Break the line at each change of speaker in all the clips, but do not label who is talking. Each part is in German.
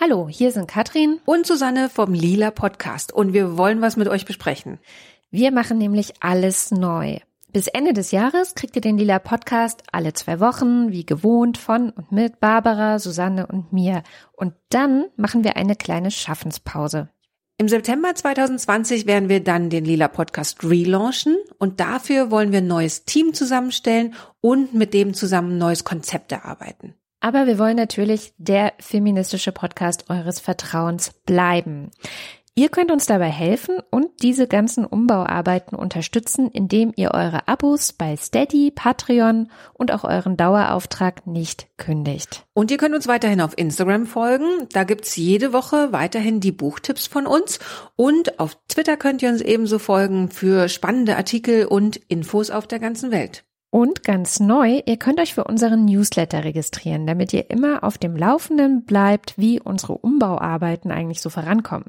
Hallo, hier sind Katrin
und Susanne vom Lila Podcast und wir wollen was mit euch besprechen.
Wir machen nämlich alles neu. Bis Ende des Jahres kriegt ihr den Lila Podcast alle zwei Wochen, wie gewohnt, von und mit Barbara, Susanne und mir. Und dann machen wir eine kleine Schaffenspause.
Im September 2020 werden wir dann den Lila Podcast relaunchen und dafür wollen wir ein neues Team zusammenstellen und mit dem zusammen ein neues Konzept erarbeiten.
Aber wir wollen natürlich der feministische Podcast eures Vertrauens bleiben. Ihr könnt uns dabei helfen und diese ganzen Umbauarbeiten unterstützen, indem ihr eure Abos bei Steady, Patreon und auch euren Dauerauftrag nicht kündigt.
Und ihr könnt uns weiterhin auf Instagram folgen. Da gibt's jede Woche weiterhin die Buchtipps von uns. Und auf Twitter könnt ihr uns ebenso folgen für spannende Artikel und Infos auf der ganzen Welt.
Und ganz neu, ihr könnt euch für unseren Newsletter registrieren, damit ihr immer auf dem Laufenden bleibt, wie unsere Umbauarbeiten eigentlich so vorankommen.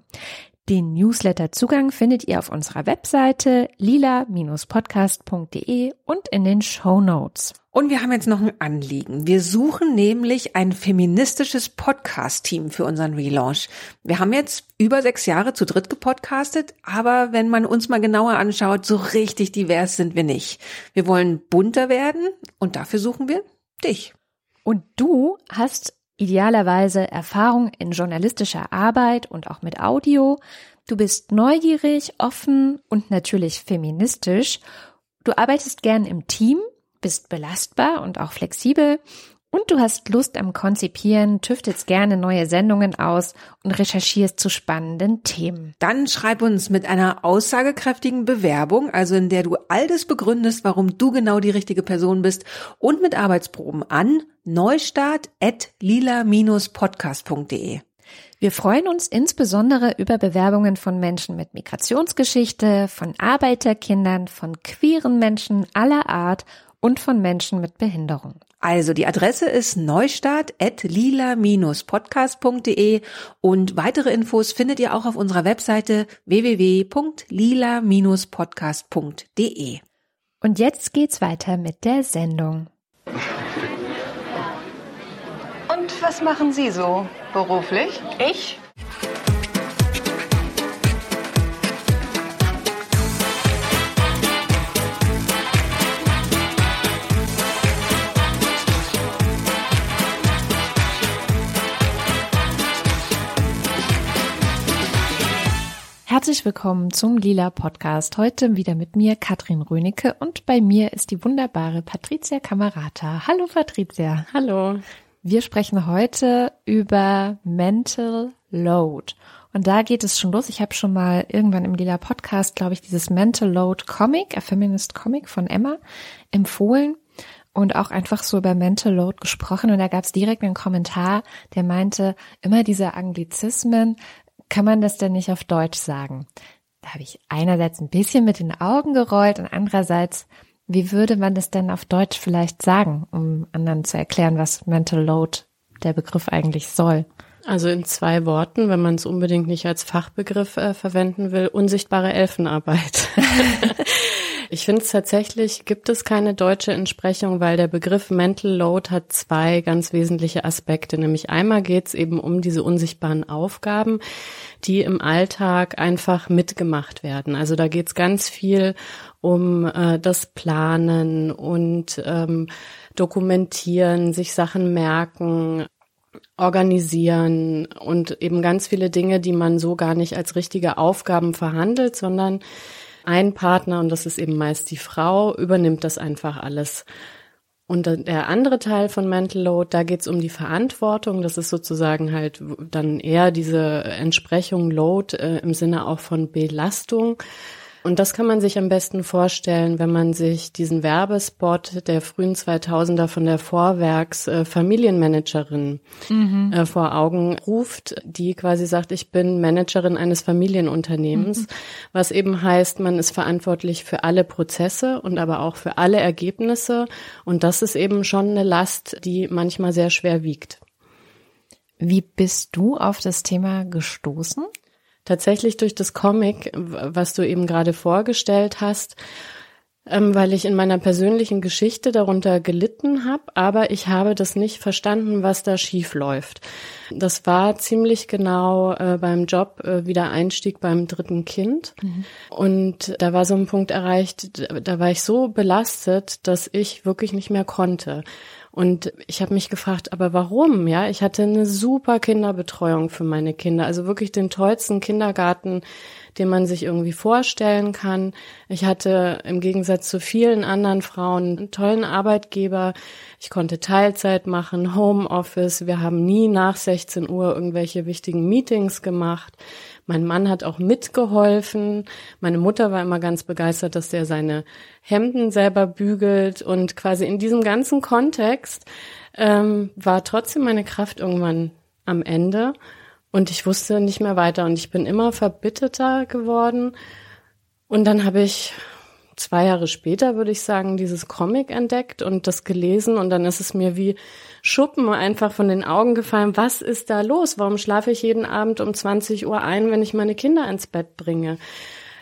Den Newsletter-Zugang findet ihr auf unserer Webseite lila-podcast.de und in den Show Notes.
Und wir haben jetzt noch ein Anliegen. Wir suchen nämlich ein feministisches Podcast-Team für unseren Relaunch. Wir haben jetzt über sechs Jahre zu dritt gepodcastet, aber wenn man uns mal genauer anschaut, so richtig divers sind wir nicht. Wir wollen bunter werden und dafür suchen wir dich.
Und du hast idealerweise Erfahrung in journalistischer Arbeit und auch mit Audio. Du bist neugierig, offen und natürlich feministisch. Du arbeitest gern im Team, bist belastbar und auch flexibel und du hast Lust am Konzipieren, tüftelst gerne neue Sendungen aus und recherchierst zu spannenden Themen.
Dann schreib uns mit einer aussagekräftigen Bewerbung, also in der du all das begründest, warum du genau die richtige Person bist und mit Arbeitsproben an neustart.lila-podcast.de.
Wir freuen uns insbesondere über Bewerbungen von Menschen mit Migrationsgeschichte, von Arbeiterkindern, von queeren Menschen aller Art und von Menschen mit Behinderung.
Also die Adresse ist neustart.lila-podcast.de und weitere Infos findet ihr auch auf unserer Webseite www.lila-podcast.de.
Und jetzt geht's weiter mit der Sendung.
Und was machen Sie so beruflich?
Ich?
Herzlich willkommen zum Lila Podcast. Heute wieder mit mir Katrin Rönecke und bei mir ist die wunderbare Patricia Kamerata. Hallo Patricia.
Hallo.
Wir sprechen heute über Mental Load. Und da geht es schon los. Ich habe schon mal irgendwann im Lila Podcast, glaube ich, dieses Mental Load Comic, a Feminist Comic von Emma, empfohlen und auch einfach so über Mental Load gesprochen. Und da gab es direkt einen Kommentar, der meinte, immer diese Anglizismen, kann man das denn nicht auf Deutsch sagen? Da habe ich einerseits ein bisschen mit den Augen gerollt und andererseits, wie würde man das denn auf Deutsch vielleicht sagen, um anderen zu erklären, was Mental Load der Begriff eigentlich soll?
Also in zwei Worten, wenn man es unbedingt nicht als Fachbegriff äh, verwenden will, unsichtbare Elfenarbeit. ich finde es tatsächlich, gibt es keine deutsche Entsprechung, weil der Begriff Mental Load hat zwei ganz wesentliche Aspekte. Nämlich einmal geht es eben um diese unsichtbaren Aufgaben, die im Alltag einfach mitgemacht werden. Also da geht es ganz viel um äh, das Planen und ähm, dokumentieren, sich Sachen merken, organisieren und eben ganz viele Dinge, die man so gar nicht als richtige Aufgaben verhandelt, sondern ein Partner, und das ist eben meist die Frau, übernimmt das einfach alles. Und der andere Teil von Mental Load, da geht's um die Verantwortung. Das ist sozusagen halt dann eher diese Entsprechung Load äh, im Sinne auch von Belastung. Und das kann man sich am besten vorstellen, wenn man sich diesen Werbespot der frühen 2000er von der Vorwerks äh, Familienmanagerin mhm. äh, vor Augen ruft, die quasi sagt, ich bin Managerin eines Familienunternehmens, mhm. was eben heißt, man ist verantwortlich für alle Prozesse und aber auch für alle Ergebnisse. Und das ist eben schon eine Last, die manchmal sehr schwer wiegt.
Wie bist du auf das Thema gestoßen?
Tatsächlich durch das Comic, was du eben gerade vorgestellt hast. ähm, weil ich in meiner persönlichen Geschichte darunter gelitten habe, aber ich habe das nicht verstanden, was da schief läuft. Das war ziemlich genau äh, beim Job äh, wieder Einstieg beim dritten Kind. Mhm. Und da war so ein Punkt erreicht, da war ich so belastet, dass ich wirklich nicht mehr konnte. Und ich habe mich gefragt, aber warum? Ja, ich hatte eine super Kinderbetreuung für meine Kinder, also wirklich den tollsten Kindergarten, den man sich irgendwie vorstellen kann. Ich hatte im Gegensatz zu vielen anderen Frauen einen tollen Arbeitgeber. Ich konnte Teilzeit machen, Homeoffice. Wir haben nie nach 16 Uhr irgendwelche wichtigen Meetings gemacht. Mein Mann hat auch mitgeholfen. Meine Mutter war immer ganz begeistert, dass er seine Hemden selber bügelt. Und quasi in diesem ganzen Kontext ähm, war trotzdem meine Kraft irgendwann am Ende. Und ich wusste nicht mehr weiter. Und ich bin immer verbitterter geworden. Und dann habe ich zwei Jahre später, würde ich sagen, dieses Comic entdeckt und das gelesen. Und dann ist es mir wie Schuppen einfach von den Augen gefallen. Was ist da los? Warum schlafe ich jeden Abend um 20 Uhr ein, wenn ich meine Kinder ins Bett bringe?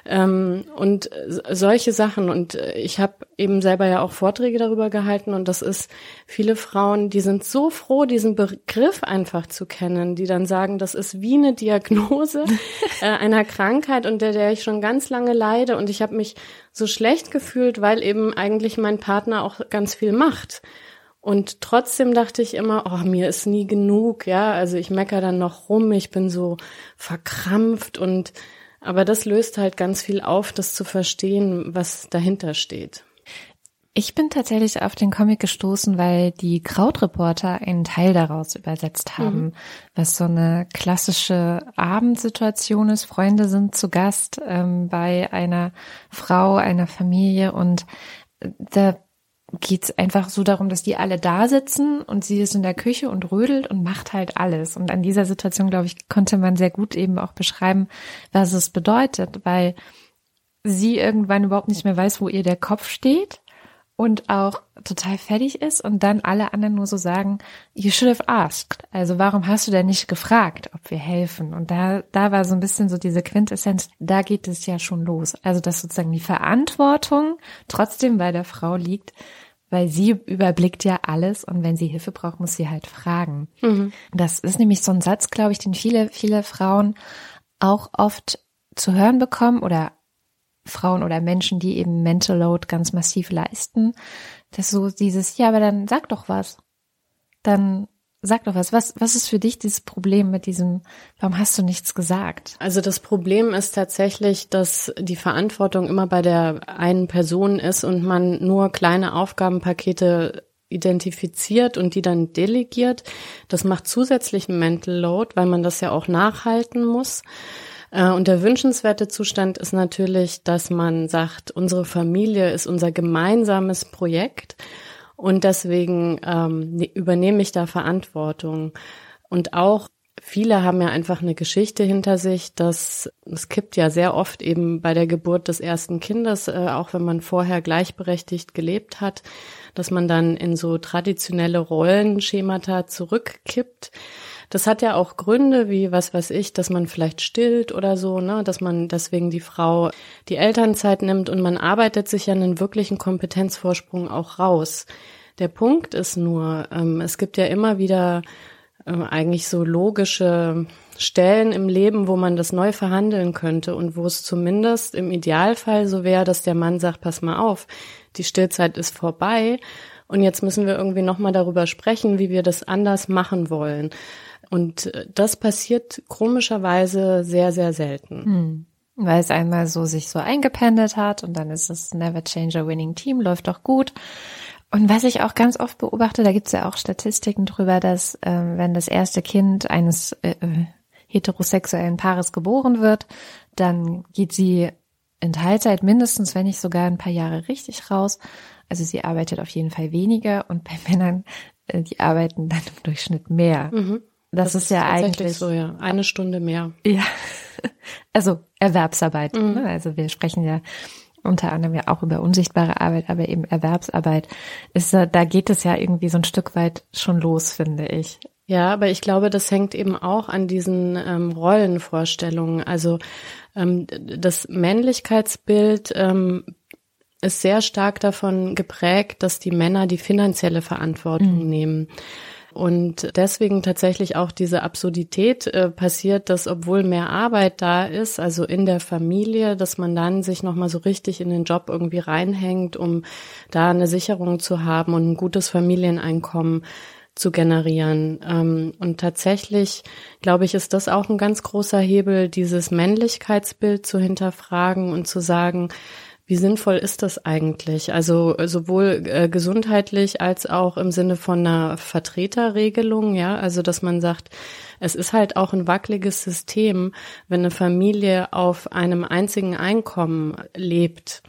Ähm, und solche Sachen. Und ich habe eben selber ja auch Vorträge darüber gehalten. Und das ist viele Frauen, die sind so froh, diesen Begriff einfach zu kennen, die dann sagen, das ist wie eine Diagnose äh, einer Krankheit, unter der ich schon ganz lange leide. Und ich habe mich so schlecht gefühlt, weil eben eigentlich mein Partner auch ganz viel macht. Und trotzdem dachte ich immer, oh, mir ist nie genug, ja. Also ich mecker dann noch rum, ich bin so verkrampft und aber das löst halt ganz viel auf, das zu verstehen, was dahinter steht.
Ich bin tatsächlich auf den Comic gestoßen, weil die Krautreporter einen Teil daraus übersetzt mhm. haben, mhm. was so eine klassische Abendsituation ist. Freunde sind zu Gast ähm, bei einer Frau, einer Familie und da geht es einfach so darum, dass die alle da sitzen und sie ist in der Küche und rödelt und macht halt alles. Und an dieser Situation, glaube ich, konnte man sehr gut eben auch beschreiben, was es bedeutet, weil sie irgendwann überhaupt nicht mehr weiß, wo ihr der Kopf steht und auch total fertig ist und dann alle anderen nur so sagen, you should have asked. Also warum hast du denn nicht gefragt, ob wir helfen? Und da, da war so ein bisschen so diese Quintessenz, da geht es ja schon los. Also dass sozusagen die Verantwortung trotzdem bei der Frau liegt, weil sie überblickt ja alles und wenn sie Hilfe braucht, muss sie halt fragen. Mhm. Das ist nämlich so ein Satz, glaube ich, den viele, viele Frauen auch oft zu hören bekommen oder Frauen oder Menschen, die eben Mental Load ganz massiv leisten, dass so dieses, ja, aber dann sag doch was. Dann Sag doch was, was, was ist für dich dieses Problem mit diesem, warum hast du nichts gesagt?
Also das Problem ist tatsächlich, dass die Verantwortung immer bei der einen Person ist und man nur kleine Aufgabenpakete identifiziert und die dann delegiert. Das macht zusätzlichen Mental Load, weil man das ja auch nachhalten muss. Äh, und der wünschenswerte Zustand ist natürlich, dass man sagt, unsere Familie ist unser gemeinsames Projekt und deswegen ähm, ne, übernehme ich da Verantwortung. Und auch viele haben ja einfach eine Geschichte hinter sich, dass es kippt ja sehr oft eben bei der Geburt des ersten Kindes, äh, auch wenn man vorher gleichberechtigt gelebt hat, dass man dann in so traditionelle Rollenschemata zurückkippt. Das hat ja auch Gründe, wie was weiß ich, dass man vielleicht stillt oder so, ne, dass man deswegen die Frau die Elternzeit nimmt und man arbeitet sich ja einen wirklichen Kompetenzvorsprung auch raus. Der Punkt ist nur, ähm, es gibt ja immer wieder äh, eigentlich so logische Stellen im Leben, wo man das neu verhandeln könnte und wo es zumindest im Idealfall so wäre, dass der Mann sagt, pass mal auf, die Stillzeit ist vorbei und jetzt müssen wir irgendwie nochmal darüber sprechen, wie wir das anders machen wollen. Und äh, das passiert komischerweise sehr, sehr selten. Hm.
Weil es einmal so sich so eingependelt hat und dann ist es Never Change a Winning Team, läuft doch gut. Und was ich auch ganz oft beobachte, da gibt es ja auch Statistiken drüber, dass ähm, wenn das erste Kind eines äh, äh, heterosexuellen Paares geboren wird, dann geht sie in Teilzeit mindestens, wenn nicht sogar ein paar Jahre richtig raus. Also sie arbeitet auf jeden Fall weniger und bei Männern, äh, die arbeiten dann im Durchschnitt mehr. Mhm.
Das, das ist, ja eigentlich so, ja. Eine Stunde mehr.
Ja. Also Erwerbsarbeit. Mhm. Ne? Also wir sprechen ja unter anderem ja auch über unsichtbare Arbeit, aber eben Erwerbsarbeit ist, da geht es ja irgendwie so ein Stück weit schon los, finde ich.
Ja, aber ich glaube, das hängt eben auch an diesen ähm, Rollenvorstellungen. Also ähm, das Männlichkeitsbild ähm, ist sehr stark davon geprägt, dass die Männer die finanzielle Verantwortung mhm. nehmen. Und deswegen tatsächlich auch diese Absurdität äh, passiert, dass obwohl mehr Arbeit da ist, also in der Familie, dass man dann sich nochmal so richtig in den Job irgendwie reinhängt, um da eine Sicherung zu haben und ein gutes Familieneinkommen zu generieren. Ähm, und tatsächlich, glaube ich, ist das auch ein ganz großer Hebel, dieses Männlichkeitsbild zu hinterfragen und zu sagen, wie sinnvoll ist das eigentlich? Also sowohl äh, gesundheitlich als auch im Sinne von einer Vertreterregelung, ja, also dass man sagt, es ist halt auch ein wackeliges System, wenn eine Familie auf einem einzigen Einkommen lebt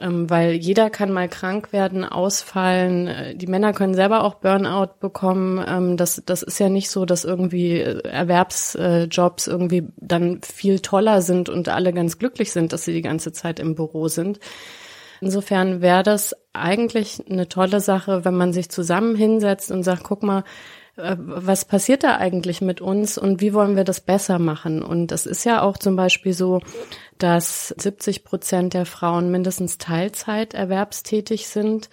weil jeder kann mal krank werden, ausfallen. Äh, die Männer können selber auch Burnout bekommen. Ähm, das, das ist ja nicht so, dass irgendwie äh, Erwerbsjobs irgendwie dann viel toller sind und alle ganz glücklich sind, dass sie die ganze Zeit im Büro sind. Insofern wäre das eigentlich eine tolle Sache, wenn man sich zusammen hinsetzt und sagt, guck mal, äh, was passiert da eigentlich mit uns und wie wollen wir das besser machen? Und es ist ja auch zum Beispiel so, dass 70 Prozent der Frauen mindestens Teilzeit erwerbstätig sind.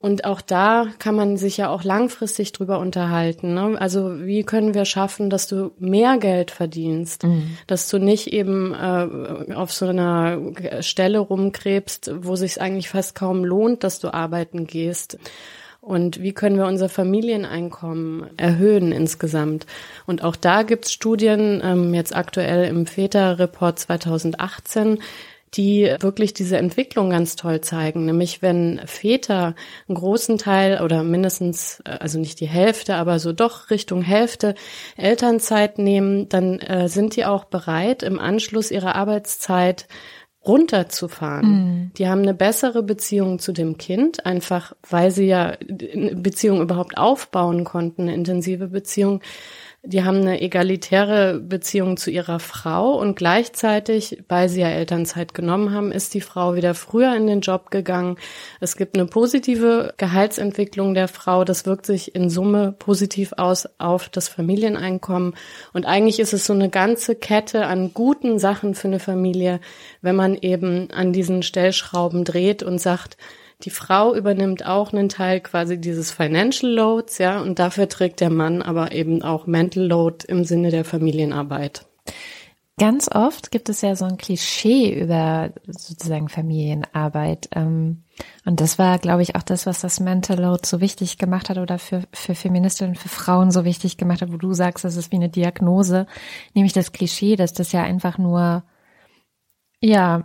Und auch da kann man sich ja auch langfristig drüber unterhalten. Ne? Also wie können wir schaffen, dass du mehr Geld verdienst, mhm. dass du nicht eben äh, auf so einer Stelle rumkrebst, wo sich eigentlich fast kaum lohnt, dass du arbeiten gehst und wie können wir unser Familieneinkommen erhöhen insgesamt. Und auch da gibt's Studien, ähm, jetzt aktuell im Väter-Report 2018, die wirklich diese Entwicklung ganz toll zeigen. Nämlich wenn Väter einen großen Teil oder mindestens, äh, also nicht die Hälfte, aber so doch Richtung Hälfte Elternzeit nehmen, dann äh, sind die auch bereit, im Anschluss ihrer Arbeitszeit runterzufahren. Mhm. Die haben eine bessere Beziehung zu dem Kind, einfach weil sie ja eine Beziehung überhaupt aufbauen konnten, eine intensive Beziehung die haben eine egalitäre Beziehung zu ihrer Frau und gleichzeitig, weil sie ja Elternzeit genommen haben, ist die Frau wieder früher in den Job gegangen. Es gibt eine positive Gehaltsentwicklung der Frau. Das wirkt sich in Summe positiv aus auf das Familieneinkommen. Und eigentlich ist es so eine ganze Kette an guten Sachen für eine Familie, wenn man eben an diesen Stellschrauben dreht und sagt, die Frau übernimmt auch einen Teil quasi dieses Financial Loads, ja, und dafür trägt der Mann aber eben auch Mental Load im Sinne der Familienarbeit.
Ganz oft gibt es ja so ein Klischee über sozusagen Familienarbeit. Ähm, und das war, glaube ich, auch das, was das Mental Load so wichtig gemacht hat oder für, für Feministinnen, für Frauen so wichtig gemacht hat, wo du sagst, das ist wie eine Diagnose, nämlich das Klischee, dass das ja einfach nur, ja,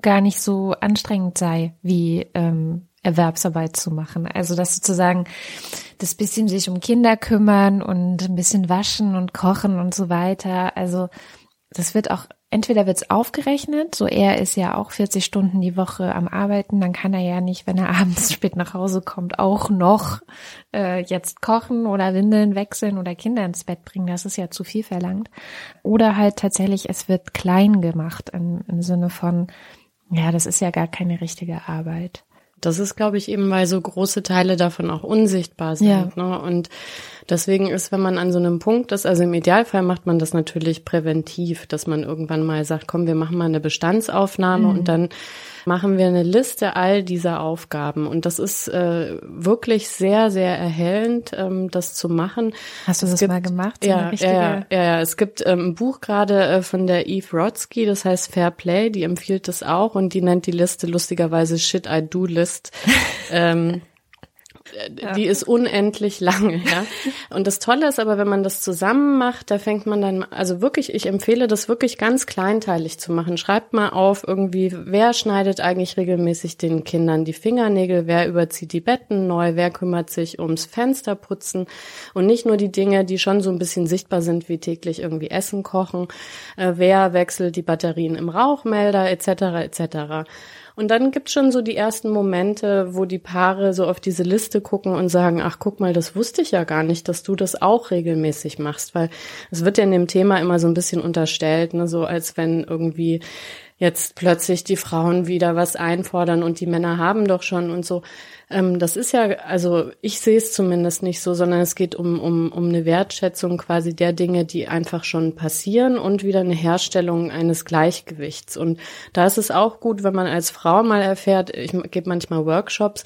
gar nicht so anstrengend sei, wie ähm, Erwerbsarbeit zu machen. Also dass sozusagen das bisschen sich um Kinder kümmern und ein bisschen waschen und kochen und so weiter. Also das wird auch, entweder wird es aufgerechnet, so er ist ja auch 40 Stunden die Woche am Arbeiten, dann kann er ja nicht, wenn er abends spät nach Hause kommt, auch noch äh, jetzt kochen oder Windeln wechseln oder Kinder ins Bett bringen. Das ist ja zu viel verlangt. Oder halt tatsächlich, es wird klein gemacht im, im Sinne von, ja, das ist ja gar keine richtige Arbeit.
Das ist, glaube ich, eben, weil so große Teile davon auch unsichtbar sind. Ja. Ne? Und deswegen ist, wenn man an so einem Punkt ist, also im Idealfall macht man das natürlich präventiv, dass man irgendwann mal sagt, komm, wir machen mal eine Bestandsaufnahme mhm. und dann machen wir eine Liste all dieser Aufgaben. Und das ist äh, wirklich sehr, sehr erhellend, ähm, das zu machen.
Hast du das gibt, mal gemacht?
So ja, ja, ja, ja, Es gibt ähm, ein Buch gerade äh, von der Eve Rodsky, das heißt Fair Play, die empfiehlt das auch und die nennt die Liste lustigerweise Shit I Do List. ähm, ja. die ist unendlich lange, ja. Und das Tolle ist aber, wenn man das zusammen macht, da fängt man dann, also wirklich, ich empfehle das wirklich ganz kleinteilig zu machen. Schreibt mal auf irgendwie, wer schneidet eigentlich regelmäßig den Kindern die Fingernägel, wer überzieht die Betten neu, wer kümmert sich ums Fensterputzen und nicht nur die Dinge, die schon so ein bisschen sichtbar sind, wie täglich irgendwie Essen kochen, äh, wer wechselt die Batterien im Rauchmelder, etc., etc. Und dann gibt's schon so die ersten Momente, wo die Paare so auf diese Liste gucken und sagen, ach guck mal, das wusste ich ja gar nicht, dass du das auch regelmäßig machst, weil es wird ja in dem Thema immer so ein bisschen unterstellt, ne, so als wenn irgendwie jetzt plötzlich die Frauen wieder was einfordern und die Männer haben doch schon und so. Ähm, das ist ja, also ich sehe es zumindest nicht so, sondern es geht um, um, um eine Wertschätzung quasi der Dinge, die einfach schon passieren und wieder eine Herstellung eines Gleichgewichts. Und da ist es auch gut, wenn man als Frau mal erfährt, ich gebe manchmal Workshops,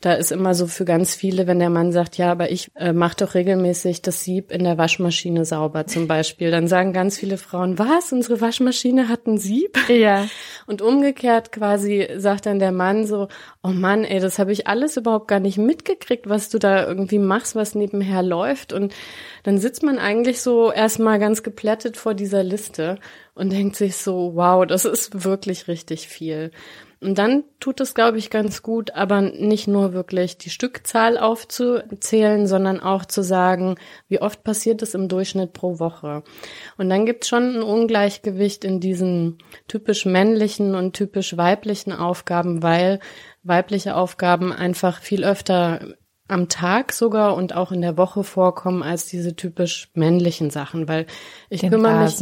da ist immer so für ganz viele, wenn der Mann sagt, ja, aber ich äh, mache doch regelmäßig das Sieb in der Waschmaschine sauber zum Beispiel, dann sagen ganz viele Frauen, was, unsere Waschmaschine hat ein Sieb?
Ja.
Und umgekehrt quasi sagt dann der Mann so, oh Mann, ey, das habe ich alles überhaupt gar nicht mitgekriegt, was du da irgendwie machst, was nebenher läuft. Und dann sitzt man eigentlich so erstmal ganz geplättet vor dieser Liste und denkt sich so, wow, das ist wirklich richtig viel. Und dann tut es, glaube ich, ganz gut, aber nicht nur wirklich die Stückzahl aufzuzählen, sondern auch zu sagen, wie oft passiert es im Durchschnitt pro Woche. Und dann gibt es schon ein Ungleichgewicht in diesen typisch männlichen und typisch weiblichen Aufgaben, weil weibliche Aufgaben einfach viel öfter am Tag sogar und auch in der Woche vorkommen als diese typisch männlichen Sachen, weil ich
Den
kümmere mich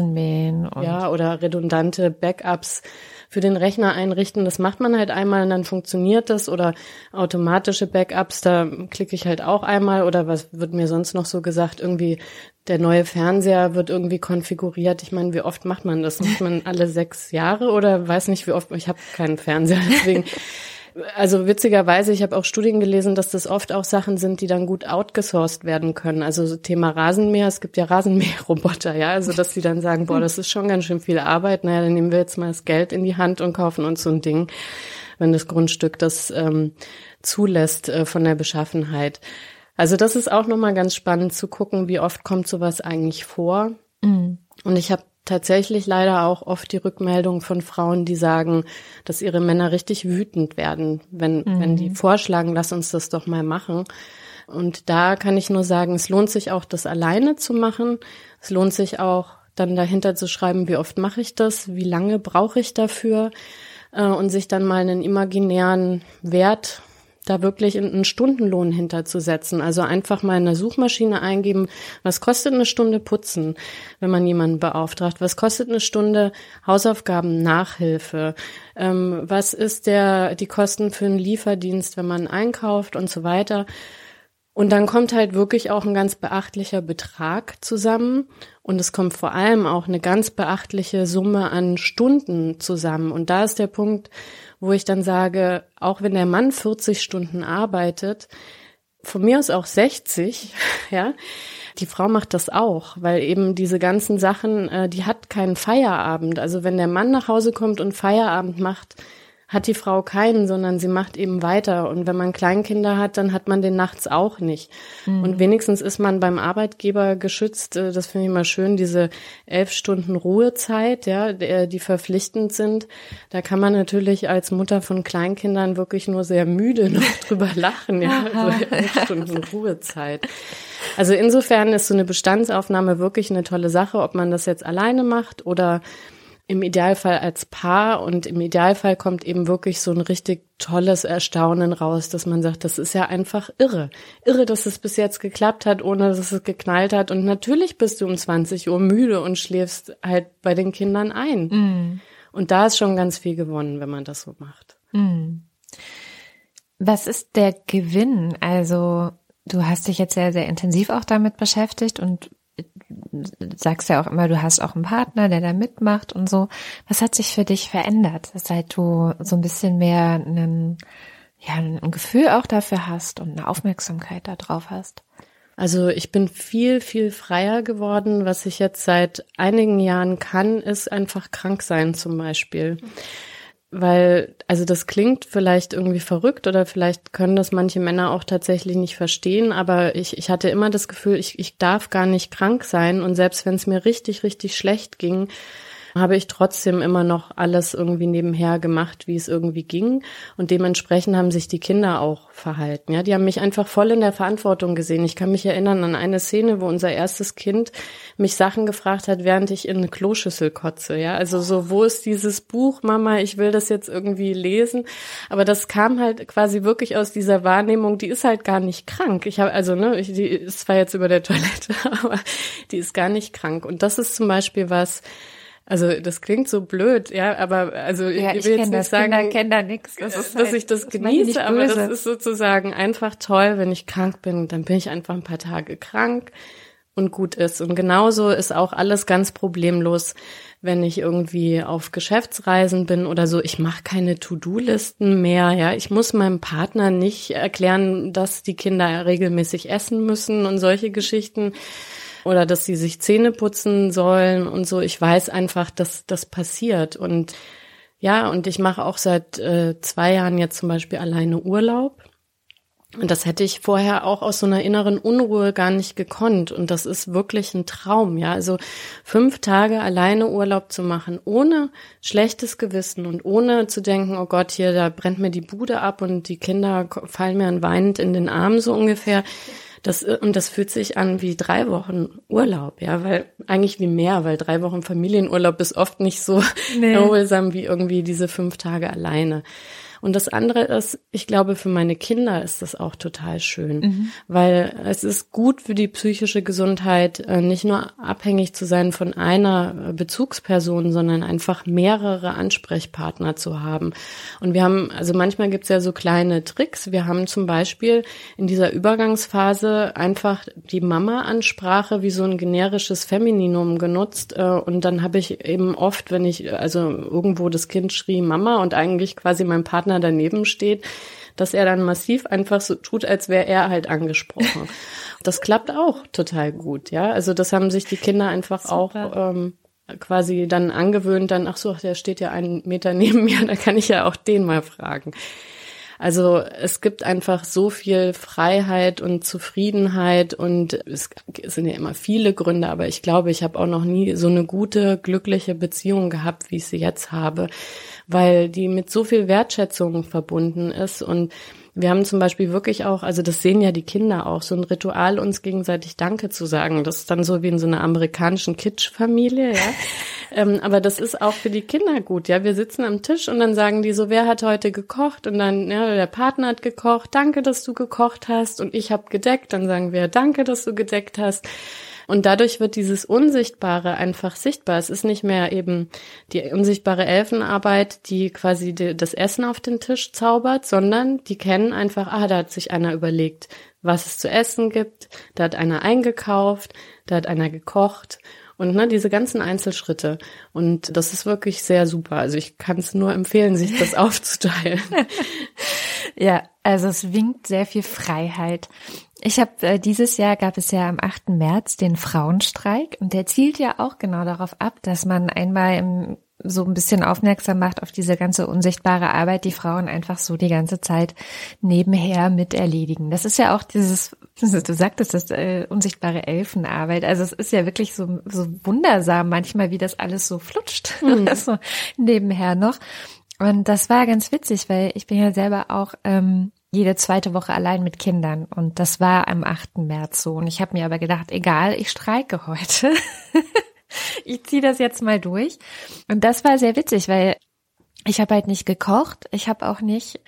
ja oder redundante Backups für den Rechner einrichten. Das macht man halt einmal und dann funktioniert das oder automatische Backups, da klicke ich halt auch einmal oder was wird mir sonst noch so gesagt, irgendwie der neue Fernseher wird irgendwie konfiguriert. Ich meine, wie oft macht man das? Macht man alle sechs Jahre oder weiß nicht, wie oft? Ich habe keinen Fernseher, deswegen also witzigerweise, ich habe auch Studien gelesen, dass das oft auch Sachen sind, die dann gut outgesourced werden können. Also so Thema Rasenmäher, es gibt ja Rasenmäherroboter, ja, also dass sie dann sagen, boah, das ist schon ganz schön viel Arbeit, naja, dann nehmen wir jetzt mal das Geld in die Hand und kaufen uns so ein Ding, wenn das Grundstück das ähm, zulässt äh, von der Beschaffenheit. Also das ist auch nochmal ganz spannend zu gucken, wie oft kommt sowas eigentlich vor.
Mhm.
Und ich habe tatsächlich leider auch oft die Rückmeldung von Frauen, die sagen, dass ihre Männer richtig wütend werden, wenn, mhm. wenn die vorschlagen, lass uns das doch mal machen. Und da kann ich nur sagen, es lohnt sich auch, das alleine zu machen. Es lohnt sich auch, dann dahinter zu schreiben, wie oft mache ich das, wie lange brauche ich dafür äh, und sich dann mal einen imaginären Wert da wirklich einen Stundenlohn hinterzusetzen. Also einfach mal in der Suchmaschine eingeben, was kostet eine Stunde putzen, wenn man jemanden beauftragt? Was kostet eine Stunde Hausaufgaben, Nachhilfe? Ähm, was ist der, die Kosten für einen Lieferdienst, wenn man einkauft und so weiter? Und dann kommt halt wirklich auch ein ganz beachtlicher Betrag zusammen. Und es kommt vor allem auch eine ganz beachtliche Summe an Stunden zusammen. Und da ist der Punkt, wo ich dann sage, auch wenn der Mann 40 Stunden arbeitet, von mir aus auch 60, ja, die Frau macht das auch, weil eben diese ganzen Sachen, äh, die hat keinen Feierabend. Also wenn der Mann nach Hause kommt und Feierabend macht, hat die Frau keinen, sondern sie macht eben weiter. Und wenn man Kleinkinder hat, dann hat man den nachts auch nicht. Mhm. Und wenigstens ist man beim Arbeitgeber geschützt. Äh, das finde ich immer schön, diese elf Stunden Ruhezeit, ja, die verpflichtend sind. Da kann man natürlich als Mutter von Kleinkindern wirklich nur sehr müde noch drüber lachen, ja, also elf Stunden Ruhezeit. Also insofern ist so eine Bestandsaufnahme wirklich eine tolle Sache, ob man das jetzt alleine macht oder im Idealfall als Paar und im Idealfall kommt eben wirklich so ein richtig tolles Erstaunen raus, dass man sagt, das ist ja einfach irre. Irre, dass es bis jetzt geklappt hat, ohne dass es geknallt hat. Und natürlich bist du um 20 Uhr müde und schläfst halt bei den Kindern ein. Mm. Und da ist schon ganz viel gewonnen, wenn man das so macht.
Mm. Was ist der Gewinn? Also du hast dich jetzt sehr, sehr intensiv auch damit beschäftigt und sagst ja auch immer, du hast auch einen Partner, der da mitmacht und so. Was hat sich für dich verändert, seit du so ein bisschen mehr einen, ja, ein Gefühl auch dafür hast und eine Aufmerksamkeit darauf hast?
Also ich bin viel, viel freier geworden. Was ich jetzt seit einigen Jahren kann, ist einfach krank sein zum Beispiel weil, also das klingt vielleicht irgendwie verrückt oder vielleicht können das manche Männer auch tatsächlich nicht verstehen, aber ich, ich hatte immer das Gefühl, ich, ich darf gar nicht krank sein. Und selbst wenn es mir richtig, richtig schlecht ging, habe ich trotzdem immer noch alles irgendwie nebenher gemacht, wie es irgendwie ging. Und dementsprechend haben sich die Kinder auch verhalten. Ja, die haben mich einfach voll in der Verantwortung gesehen. Ich kann mich erinnern an eine Szene, wo unser erstes Kind mich Sachen gefragt hat, während ich in eine Kloschüssel kotze. Ja, also so, wo ist dieses Buch, Mama? Ich will das jetzt irgendwie lesen. Aber das kam halt quasi wirklich aus dieser Wahrnehmung, die ist halt gar nicht krank. Ich habe, also, ne, ich, die ist zwar jetzt über der Toilette, aber die ist gar nicht krank. Und das ist zum Beispiel was, Also das klingt so blöd, ja, aber also
ja,
ich
ich
will jetzt
kenn
nicht
das.
sagen,
Kinder kennen da nix. Das ist
dass
halt-
ich das
das ich
genieße,
nicht
aber das ist sozusagen einfach toll, wenn ich krank bin, dann bin ich einfach ein paar Tage krank und gut ist. Und genauso ist auch alles ganz problemlos, wenn ich irgendwie auf Geschäftsreisen bin oder so. Ich mache keine To-Do-Listen mehr. Ja, ich muss meinem Partner nicht erklären, dass die Kinder regelmäßig essen müssen und solche Geschichten oder dass sie sich Zähne putzen sollen und so. Ich weiß einfach, dass das passiert und ja, und ich mache auch seit äh, zwei Jahren jetzt zum Beispiel alleine Urlaub. Und das hätte ich vorher auch aus so einer inneren Unruhe gar nicht gekonnt. Und das ist wirklich ein Traum, ja. Also fünf Tage alleine Urlaub zu machen, ohne schlechtes Gewissen und ohne zu denken, oh Gott, hier, da brennt mir die Bude ab und die Kinder fallen mir weinend in den Arm so ungefähr. Das, und das fühlt sich an wie drei Wochen Urlaub, ja, weil eigentlich wie mehr, weil drei Wochen Familienurlaub ist oft nicht so
Nee.
erholsam wie irgendwie diese fünf Tage alleine. Und das andere ist, ich glaube, für meine Kinder ist das auch total schön, weil es ist gut für die psychische Gesundheit, äh, nicht nur abhängig zu sein von einer äh, Bezugsperson, sondern einfach mehrere Ansprechpartner zu haben. Und wir haben, also manchmal gibt's ja so kleine Tricks. Wir haben zum Beispiel in dieser Übergangsphase einfach die Mama-Ansprache wie so ein generisches Femininum genutzt. äh, Und dann habe ich eben oft, wenn ich also irgendwo das Kind schrie Mama und eigentlich quasi mein Partner daneben steht, dass er dann massiv einfach so tut, als wäre er halt angesprochen. Das klappt auch total gut, ja. Also das haben sich die Kinder einfach auch ähm, quasi dann angewöhnt, dann, ach so, der steht ja einen Meter neben mir, da kann ich ja auch den mal fragen. Also es gibt einfach so viel Freiheit und Zufriedenheit und es sind ja immer viele Gründe, aber ich glaube, ich habe auch noch nie so eine gute, glückliche Beziehung gehabt, wie ich sie jetzt habe, weil die mit so viel Wertschätzung verbunden ist und wir haben zum Beispiel wirklich auch, also das sehen ja die Kinder auch, so ein Ritual, uns gegenseitig Danke zu sagen. Das ist dann so wie in so einer amerikanischen Kitsch-Familie, ja. ähm, aber das ist auch für die Kinder gut, ja. Wir sitzen am Tisch und dann sagen die so, wer hat heute gekocht? Und dann, ja, der Partner hat gekocht, danke, dass du gekocht hast. Und ich habe gedeckt, dann sagen wir, danke, dass du gedeckt hast. Und dadurch wird dieses Unsichtbare einfach sichtbar. Es ist nicht mehr eben die unsichtbare Elfenarbeit, die quasi die, das Essen auf den Tisch zaubert, sondern die kennen einfach, ah, da hat sich einer überlegt, was es zu essen gibt, da hat einer eingekauft, da hat einer gekocht und ne, diese ganzen Einzelschritte. Und das ist wirklich sehr super. Also ich kann es nur empfehlen, sich das aufzuteilen.
Ja, also es winkt sehr viel Freiheit. Ich habe äh, dieses Jahr gab es ja am 8. März den Frauenstreik und der zielt ja auch genau darauf ab, dass man einmal im, so ein bisschen aufmerksam macht auf diese ganze unsichtbare Arbeit, die Frauen einfach so die ganze Zeit nebenher mit erledigen. Das ist ja auch dieses, du sagtest das äh, unsichtbare Elfenarbeit. Also es ist ja wirklich so so wundersam manchmal, wie das alles so flutscht, so nebenher noch. Und das war ganz witzig, weil ich bin ja selber auch ähm, jede zweite Woche allein mit Kindern. Und das war am 8. März so. Und ich habe mir aber gedacht, egal, ich streike heute. ich ziehe das jetzt mal durch. Und das war sehr witzig, weil ich habe halt nicht gekocht. Ich habe auch nicht,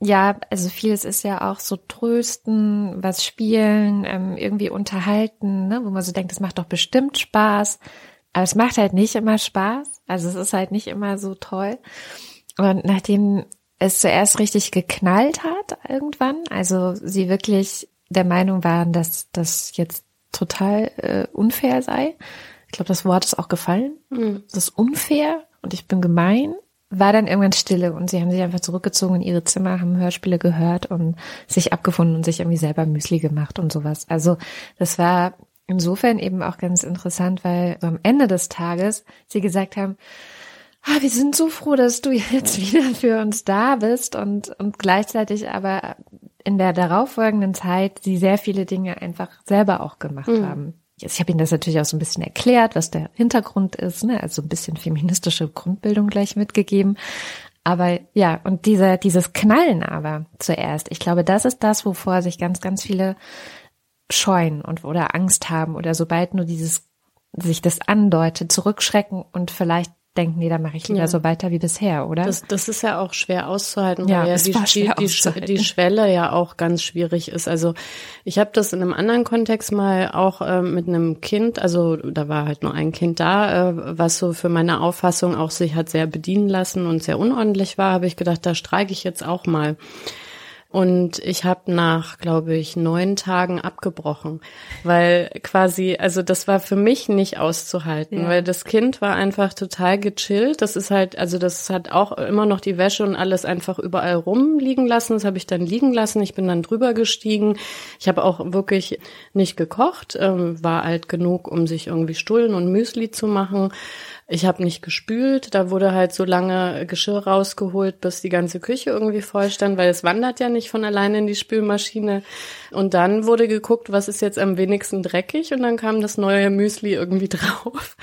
ja, also vieles ist ja auch so trösten, was spielen, ähm, irgendwie unterhalten, ne, wo man so denkt, das macht doch bestimmt Spaß. Aber es macht halt nicht immer Spaß. Also es ist halt nicht immer so toll. Und nachdem es zuerst richtig geknallt hat irgendwann, also sie wirklich der Meinung waren, dass das jetzt total äh, unfair sei. Ich glaube, das Wort ist auch gefallen. Das ist unfair und ich bin gemein. War dann irgendwann Stille und sie haben sich einfach zurückgezogen in ihre Zimmer, haben Hörspiele gehört und sich abgefunden und sich irgendwie selber Müsli gemacht und sowas. Also das war insofern eben auch ganz interessant, weil so am Ende des Tages sie gesagt haben, ah, wir sind so froh, dass du jetzt wieder für uns da bist und, und gleichzeitig aber in der darauffolgenden Zeit sie sehr viele Dinge einfach selber auch gemacht haben. Ich habe ihnen das natürlich auch so ein bisschen erklärt, was der Hintergrund ist, ne? also ein bisschen feministische Grundbildung gleich mitgegeben. Aber ja, und dieser, dieses Knallen aber zuerst, ich glaube, das ist das, wovor sich ganz, ganz viele scheuen und oder Angst haben oder sobald nur dieses sich das andeutet, zurückschrecken und vielleicht denken, nee, da mache ich lieber
Ja.
so weiter wie bisher, oder?
Das, das ist ja auch schwer auszuhalten,
Ja,
weil ja die, die,
auszuhalten.
die Schwelle ja auch ganz schwierig ist. Also ich habe das in einem anderen Kontext mal auch äh, mit einem Kind, also da war halt nur ein Kind da, äh, was so für meine Auffassung auch sich hat sehr bedienen lassen und sehr unordentlich war, habe ich gedacht, da streike ich jetzt auch mal. Und ich habe nach, glaube ich, neun Tagen abgebrochen, weil quasi, also das war für mich nicht auszuhalten,
Ja.
weil das Kind war einfach total gechillt. Das ist halt, also das hat auch immer noch die Wäsche und alles einfach überall rumliegen lassen. Das habe ich dann liegen lassen. Ich bin dann drüber gestiegen. Ich habe auch wirklich nicht gekocht, ähm, war alt genug, um sich irgendwie Stullen und Müsli zu machen. Ich habe nicht gespült, da wurde halt so lange Geschirr rausgeholt, bis die ganze Küche irgendwie voll stand, weil es wandert ja nicht von alleine in die Spülmaschine. Und dann wurde geguckt, was ist jetzt am wenigsten dreckig und dann kam das neue Müsli irgendwie drauf.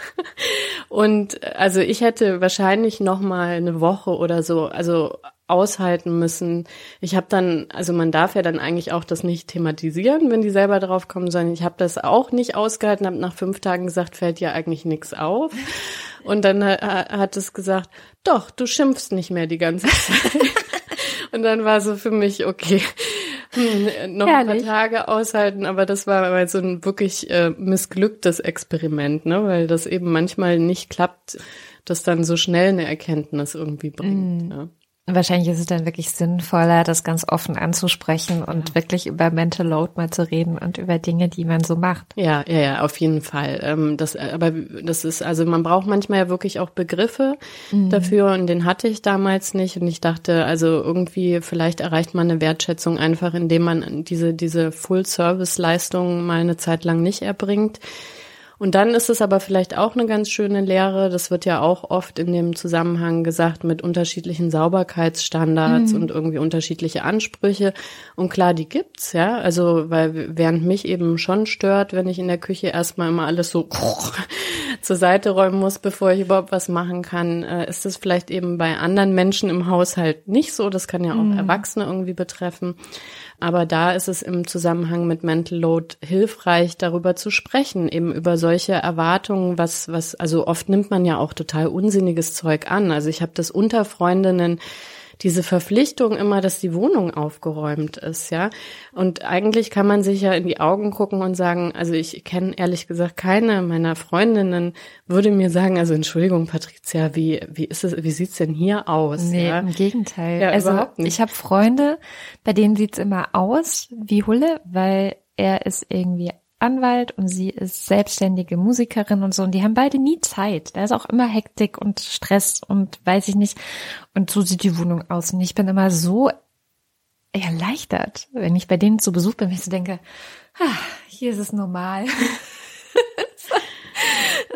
Und äh, also ich hätte wahrscheinlich noch mal eine Woche oder so, also aushalten müssen. Ich habe dann, also man darf ja dann eigentlich auch das nicht thematisieren, wenn die selber drauf kommen, sondern ich habe das auch nicht ausgehalten, habe nach fünf Tagen gesagt, fällt dir eigentlich nichts auf. Und dann hat es gesagt, doch, du schimpfst nicht mehr die ganze Zeit. Und dann war so für mich, okay, hm, noch ein
Herrlich.
paar Tage aushalten, aber das war mal so ein wirklich äh, missglücktes Experiment, ne? weil das eben manchmal nicht klappt, dass dann so schnell eine Erkenntnis irgendwie bringt. Ja.
Wahrscheinlich ist es dann wirklich sinnvoller, das ganz offen anzusprechen und wirklich über Mental Load mal zu reden und über Dinge, die man so macht.
Ja, ja, ja, auf jeden Fall. Ähm, das, aber das ist, also man braucht manchmal ja wirklich auch Begriffe dafür und den hatte ich damals nicht und ich dachte, also irgendwie vielleicht erreicht man eine Wertschätzung einfach, indem man diese diese Full-Service-Leistung mal eine Zeit lang nicht erbringt. Und dann ist es aber vielleicht auch eine ganz schöne Lehre. Das wird ja auch oft in dem Zusammenhang gesagt mit unterschiedlichen Sauberkeitsstandards und irgendwie unterschiedliche Ansprüche. Und klar, die gibt's, ja. Also, weil während mich eben schon stört, wenn ich in der Küche erstmal immer alles so zur Seite räumen muss, bevor ich überhaupt was machen kann, äh, ist es vielleicht eben bei anderen Menschen im Haushalt nicht so. Das kann ja auch Erwachsene irgendwie betreffen. Aber da ist es im Zusammenhang mit Mental Load hilfreich, darüber zu sprechen, eben über solche Erwartungen, was, was, also oft nimmt man ja auch total unsinniges Zeug an. Also ich habe das unter Freundinnen diese Verpflichtung immer, dass die Wohnung aufgeräumt ist, ja. Und eigentlich kann man sich ja in die Augen gucken und sagen, also ich kenne ehrlich gesagt keine meiner Freundinnen würde mir sagen, also Entschuldigung, Patricia, wie wie ist es, wie sieht's denn hier aus?
Nee,
ja?
im Gegenteil.
Ja,
also
überhaupt nicht.
ich habe Freunde, bei denen sieht's immer aus wie Hulle, weil er ist irgendwie Anwalt und sie ist selbstständige Musikerin und so und die haben beide nie Zeit. Da ist auch immer Hektik und Stress und weiß ich nicht. Und so sieht die Wohnung aus und ich bin immer so erleichtert, wenn ich bei denen zu Besuch bin, wenn ich so denke, ah, hier ist es normal.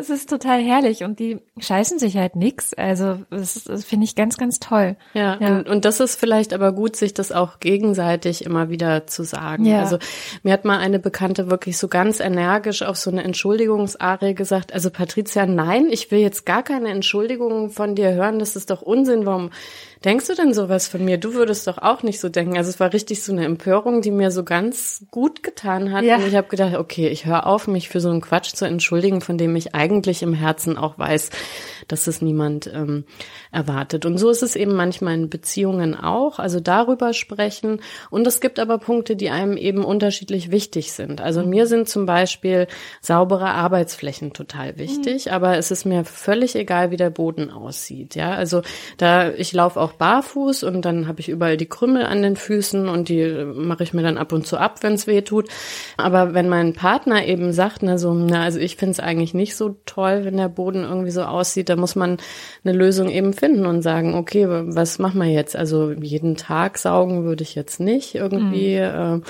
Es ist total herrlich und die scheißen sich halt nix. Also das, das finde ich ganz, ganz toll.
Ja,
Ja.
Und, und das ist vielleicht aber gut, sich das auch gegenseitig immer wieder zu sagen.
Ja.
Also mir hat mal eine Bekannte wirklich so ganz energisch auf so eine Entschuldigungsarie gesagt, also Patricia, nein, ich will jetzt gar keine Entschuldigungen von dir hören, das ist doch Unsinn, warum denkst du denn sowas von mir? Du würdest doch auch nicht so denken. Also es war richtig so eine Empörung, die mir so ganz gut getan hat.
Ja.
Und ich habe gedacht, okay, ich höre auf, mich für so einen Quatsch zu entschuldigen, von dem ich eigentlich im Herzen auch weiß, dass es niemand ähm, erwartet. Und so ist es eben manchmal in Beziehungen auch. Also darüber sprechen. Und es gibt aber Punkte, die einem eben unterschiedlich wichtig sind. Also mir sind zum Beispiel saubere Arbeitsflächen total wichtig, aber es ist mir völlig egal, wie der Boden aussieht. Ja, also da ich laufe auch barfuß und dann habe ich überall die Krümmel an den Füßen und die mache ich mir dann ab und zu ab, wenn es weh tut. Aber wenn mein Partner eben sagt, na so, na also ich finde es eigentlich nicht so toll, wenn der Boden irgendwie so aussieht, da muss man eine Lösung eben finden und sagen, okay, was machen wir jetzt? Also jeden Tag saugen würde ich jetzt nicht irgendwie, äh,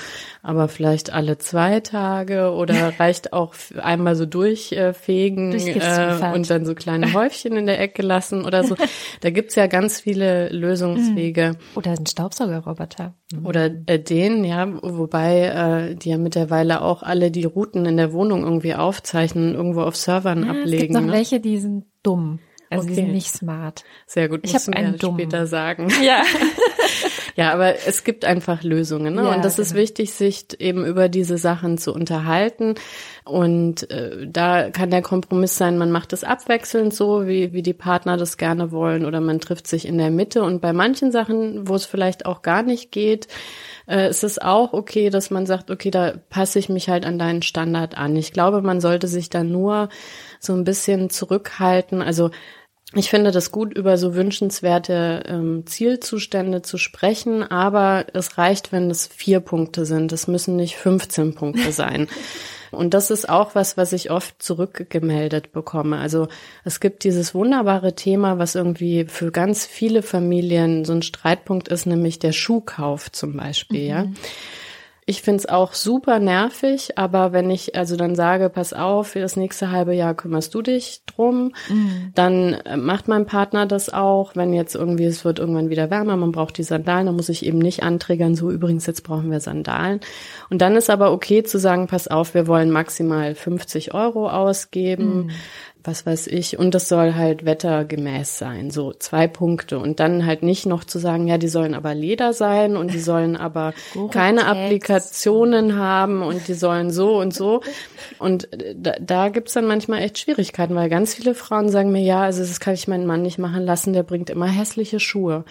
aber vielleicht alle zwei Tage oder reicht auch einmal so durchfegen äh, und dann so kleine Häufchen in der Ecke lassen oder so. Da gibt's ja ganz viele Lösungswege.
Oder ein Staubsaugerroboter.
Oder äh, den, ja, wobei äh, die ja mittlerweile auch alle die Routen in der Wohnung irgendwie aufzeichnen, irgendwo auf Servern
Ja, es
ablegen.
gibt noch
ne?
welche, die sind dumm. Also die
Okay.
sind nicht smart.
Sehr gut,
Ich
musst du mir
dummen.
später sagen.
Ja.
Ja, aber es gibt einfach Lösungen. Ne?
Ja,
und das ist
genau.
wichtig, sich eben über diese Sachen zu unterhalten. Und äh, da kann der Kompromiss sein, man macht es abwechselnd so, wie, wie die Partner das gerne wollen, oder man trifft sich in der Mitte. Und bei manchen Sachen, wo es vielleicht auch gar nicht geht, äh, ist es auch okay, dass man sagt, okay, da passe ich mich halt an deinen Standard an. Ich glaube, man sollte sich da nur so ein bisschen zurückhalten. Also ich finde das gut, über so wünschenswerte ähm, Zielzustände zu sprechen, aber es reicht, wenn es vier Punkte sind. Es müssen nicht 15 Punkte sein. Und das ist auch was, was ich oft zurückgemeldet bekomme. Also es gibt dieses wunderbare Thema, was irgendwie für ganz viele Familien so ein Streitpunkt ist, nämlich der Schuhkauf zum Beispiel, ja. Ich find's auch super nervig, aber wenn ich also dann sage, pass auf, für das nächste halbe Jahr kümmerst du dich drum, dann äh, macht mein Partner das auch. Wenn jetzt irgendwie, es wird irgendwann wieder wärmer, man braucht die Sandalen, dann muss ich eben nicht antriggern, so übrigens, jetzt brauchen wir Sandalen. Und dann ist aber okay zu sagen, pass auf, wir wollen maximal 50 Euro ausgeben. Was weiß ich, und das soll halt wettergemäß sein, so zwei Punkte. Und dann halt nicht noch zu sagen, ja, die sollen aber Leder sein und die sollen aber keine Applikationen haben und die sollen so und so. Und da, da gibt's dann manchmal echt Schwierigkeiten, weil ganz viele Frauen sagen mir, ja, also das kann ich meinen Mann nicht machen lassen, der bringt immer hässliche Schuhe.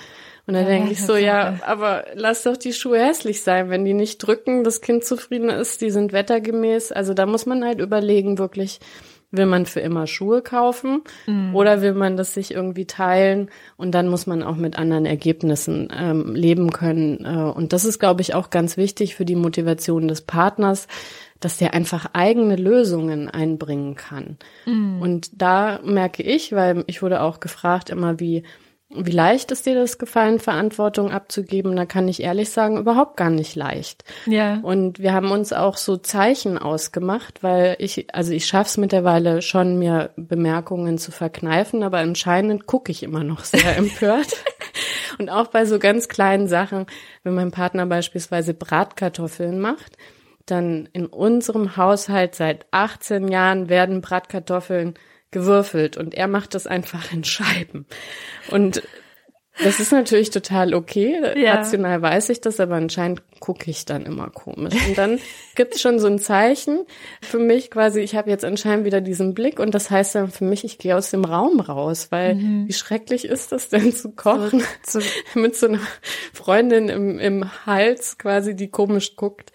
Und dann denke ich so, ja, aber lass doch die Schuhe hässlich sein, wenn die nicht drücken, das Kind zufrieden ist, die sind wettergemäß. Also da muss man halt überlegen, wirklich, will man für immer Schuhe kaufen oder will man das sich irgendwie teilen und dann muss man auch mit anderen Ergebnissen ähm, leben können. Äh, und das ist, glaube ich, auch ganz wichtig für die Motivation des Partners, dass der einfach eigene Lösungen einbringen kann. Und da merke ich, weil ich wurde auch gefragt immer, wie wie leicht ist dir das gefallen, Verantwortung abzugeben? Da kann ich ehrlich sagen, überhaupt gar nicht leicht.
Ja.
Und wir haben uns auch so Zeichen ausgemacht, weil ich, also ich schaff's mittlerweile schon, mir Bemerkungen zu verkneifen, aber anscheinend gucke ich immer noch sehr empört. Und auch bei so ganz kleinen Sachen, wenn mein Partner beispielsweise Bratkartoffeln macht, dann in unserem Haushalt seit 18 Jahren werden Bratkartoffeln gewürfelt und er macht das einfach in Scheiben. Und das ist natürlich total okay.
Ja.
Rational weiß ich das, aber anscheinend gucke ich dann immer komisch. Und dann gibt's schon so ein Zeichen für mich quasi, ich habe jetzt anscheinend wieder diesen Blick und das heißt dann für mich, ich gehe aus dem Raum raus, weil wie schrecklich ist das denn zu kochen
So-
mit so einer Freundin im, im Hals quasi, die komisch guckt.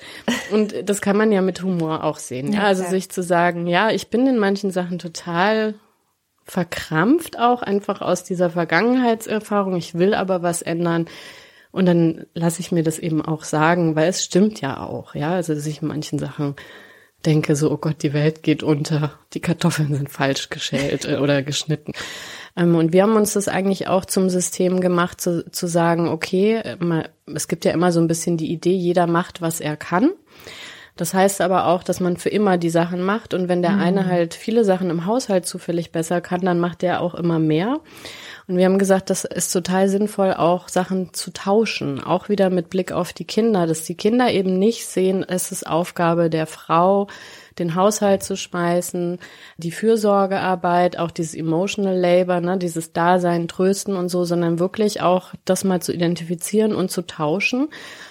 Und das kann man ja mit Humor auch sehen. Ja,
Ja,
also
klar.
sich zu sagen, ja, ich bin in manchen Sachen total verkrampft auch einfach aus dieser Vergangenheitserfahrung. Ich will aber was ändern. Und dann lasse ich mir das eben auch sagen, weil es stimmt ja auch, ja. Also, dass ich in manchen Sachen denke so, oh Gott, die Welt geht unter, die Kartoffeln sind falsch geschält äh, oder geschnitten. Ähm, und wir haben uns das eigentlich auch zum System gemacht, zu, zu sagen, okay, äh, es gibt ja immer so ein bisschen die Idee, jeder macht, was er kann. Das heißt aber auch, dass man für immer die Sachen macht und wenn der eine halt viele Sachen im Haushalt zufällig besser kann, dann macht der auch immer mehr. Und wir haben gesagt, das ist total sinnvoll, auch Sachen zu tauschen, auch wieder mit Blick auf die Kinder, dass die Kinder eben nicht sehen, es ist Aufgabe der Frau, den Haushalt zu schmeißen, die Fürsorgearbeit, auch dieses Emotional Labor, ne, dieses Dasein, Trösten und so, sondern wirklich auch das mal zu identifizieren und zu tauschen.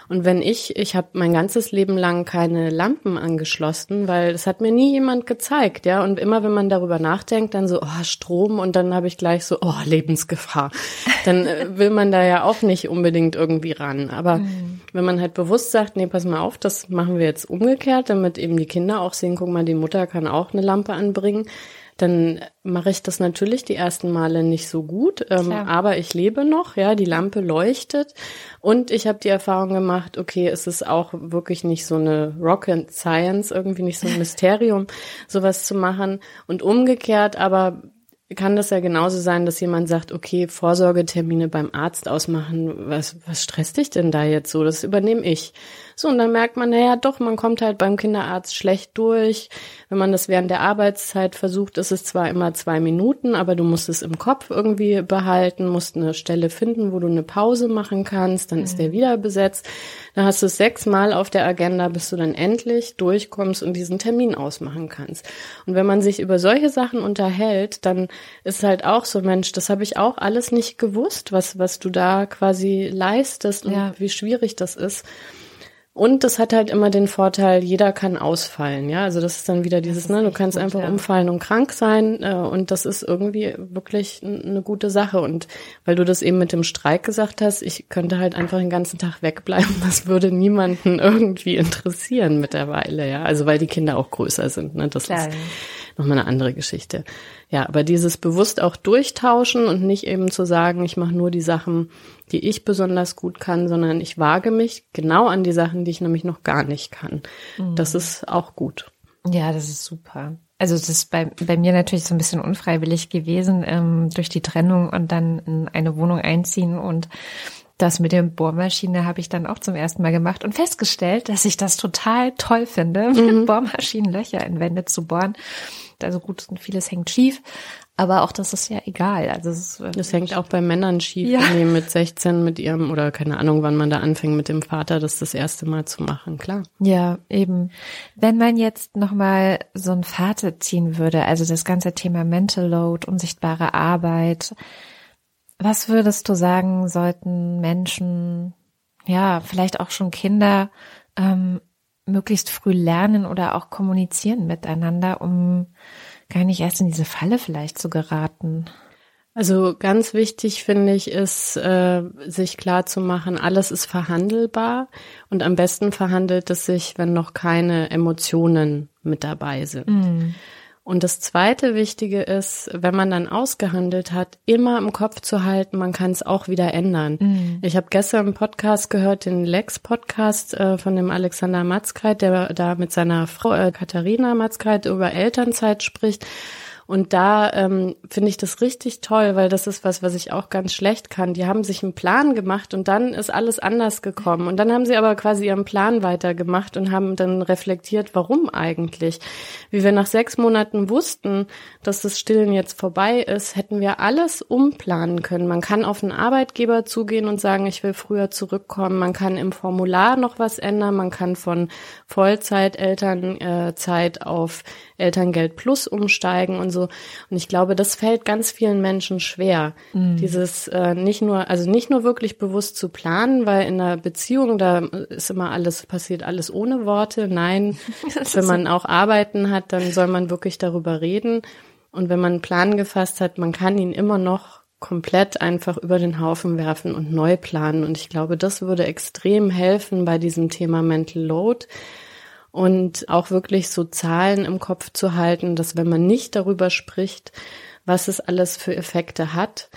Und wenn ich, ich habe mein ganzes Leben lang keine Lampen angeschlossen, weil das hat mir nie jemand gezeigt, ja. Und immer wenn man darüber nachdenkt, dann so, oh, Strom und dann habe ich gleich so, oh, Lebensgefahr. Dann äh, will man da ja auch nicht unbedingt irgendwie ran. Aber wenn man halt bewusst sagt, nee, pass mal auf, das machen wir jetzt umgekehrt, damit eben die Kinder auch sehen, guck mal, die Mutter kann auch eine Lampe anbringen, dann mache ich das natürlich die ersten Male nicht so gut, ähm, aber ich lebe noch, ja, die Lampe leuchtet und ich habe die Erfahrung gemacht, okay, es ist auch wirklich nicht so eine Rocket Science, irgendwie nicht so ein Mysterium, sowas zu machen und umgekehrt, aber kann das ja genauso sein, dass jemand sagt, okay, Vorsorgetermine beim Arzt ausmachen, was, was stresst dich denn da jetzt so? Das übernehme ich. So, und dann merkt man, naja, doch, man kommt halt beim Kinderarzt schlecht durch. Wenn man das während der Arbeitszeit versucht, ist es zwar immer zwei Minuten, aber du musst es im Kopf irgendwie behalten, musst eine Stelle finden, wo du eine Pause machen kannst, dann ist der wieder besetzt. Dann hast du es sechsmal auf der Agenda, bis du dann endlich durchkommst und diesen Termin ausmachen kannst. Und wenn man sich über solche Sachen unterhält, dann ist halt auch so, Mensch, das habe ich auch alles nicht gewusst, was, was du da quasi leistest und ja. wie schwierig das ist. Und das hat halt immer den Vorteil, jeder kann ausfallen, ja. Also das ist dann wieder dieses, ne, du kannst gut, einfach ja. umfallen und krank sein äh, und das ist irgendwie wirklich eine gute Sache. Und weil du das eben mit dem Streik gesagt hast, ich könnte halt einfach den ganzen Tag wegbleiben, das würde niemanden irgendwie interessieren mittlerweile, ja. Also weil die Kinder auch größer sind, ne. Das Klar. ist nochmal eine andere Geschichte. Ja, aber dieses bewusst auch durchtauschen und nicht eben zu sagen, ich mache nur die Sachen, die ich besonders gut kann, sondern ich wage mich genau an die Sachen, die ich nämlich noch gar nicht kann. Mhm. Das ist auch gut.
Ja, das ist super. Also das ist bei, bei mir natürlich so ein bisschen unfreiwillig gewesen, ähm, durch die Trennung und dann in eine Wohnung einziehen und das mit der Bohrmaschine habe ich dann auch zum ersten Mal gemacht und festgestellt, dass ich das total toll finde, mhm. mit Bohrmaschinen Löcher in Wände zu bohren. Also gut, vieles hängt schief, aber auch das ist ja egal. Also es
ist, das hängt auch bei Männern schief, ja. wenn die mit 16 mit ihrem oder keine Ahnung, wann man da anfängt mit dem Vater, das das erste Mal zu machen, klar.
Ja, eben. Wenn man jetzt noch mal so ein Fazit ziehen würde, also das ganze Thema Mental Load, unsichtbare Arbeit, was würdest du sagen, sollten Menschen, ja, vielleicht auch schon Kinder, ähm, möglichst früh lernen oder auch kommunizieren miteinander, um gar nicht erst in diese Falle vielleicht zu geraten.
Also ganz wichtig finde ich ist, äh, sich klar zu machen, alles ist verhandelbar und am besten verhandelt es sich, wenn noch keine Emotionen mit dabei sind. Mm. Und das zweite Wichtige ist, wenn man dann ausgehandelt hat, immer im Kopf zu halten, man kann es auch wieder ändern. Mhm. Ich habe gestern einen Podcast gehört, den Lex-Podcast äh, von dem Alexander Matzkeit, der da mit seiner Frau äh, Katharina Matzkeit über Elternzeit spricht. Und da ähm, finde ich das richtig toll, weil das ist was, was ich auch ganz schlecht kann. Die haben sich einen Plan gemacht und dann ist alles anders gekommen. Und dann haben sie aber quasi ihren Plan weitergemacht und haben dann reflektiert, warum eigentlich. Wie wir nach sechs Monaten wussten, dass das Stillen jetzt vorbei ist, hätten wir alles umplanen können. Man kann auf einen Arbeitgeber zugehen und sagen, ich will früher zurückkommen. Man kann im Formular noch was ändern. Man kann von Vollzeit Elternzeit auf Elterngeld Plus umsteigen und so. Und ich glaube, das fällt ganz vielen Menschen schwer. Mhm. Dieses äh, nicht nur, also nicht nur wirklich bewusst zu planen, weil in einer Beziehung, da ist immer alles, passiert alles ohne Worte. Nein, wenn man auch Arbeiten hat, dann soll man wirklich darüber reden. Und wenn man einen Plan gefasst hat, man kann ihn immer noch komplett einfach über den Haufen werfen und neu planen. Und ich glaube, das würde extrem helfen bei diesem Thema Mental Load, und auch wirklich so Zahlen im Kopf zu halten, dass wenn man nicht darüber spricht, was es alles für Effekte hat,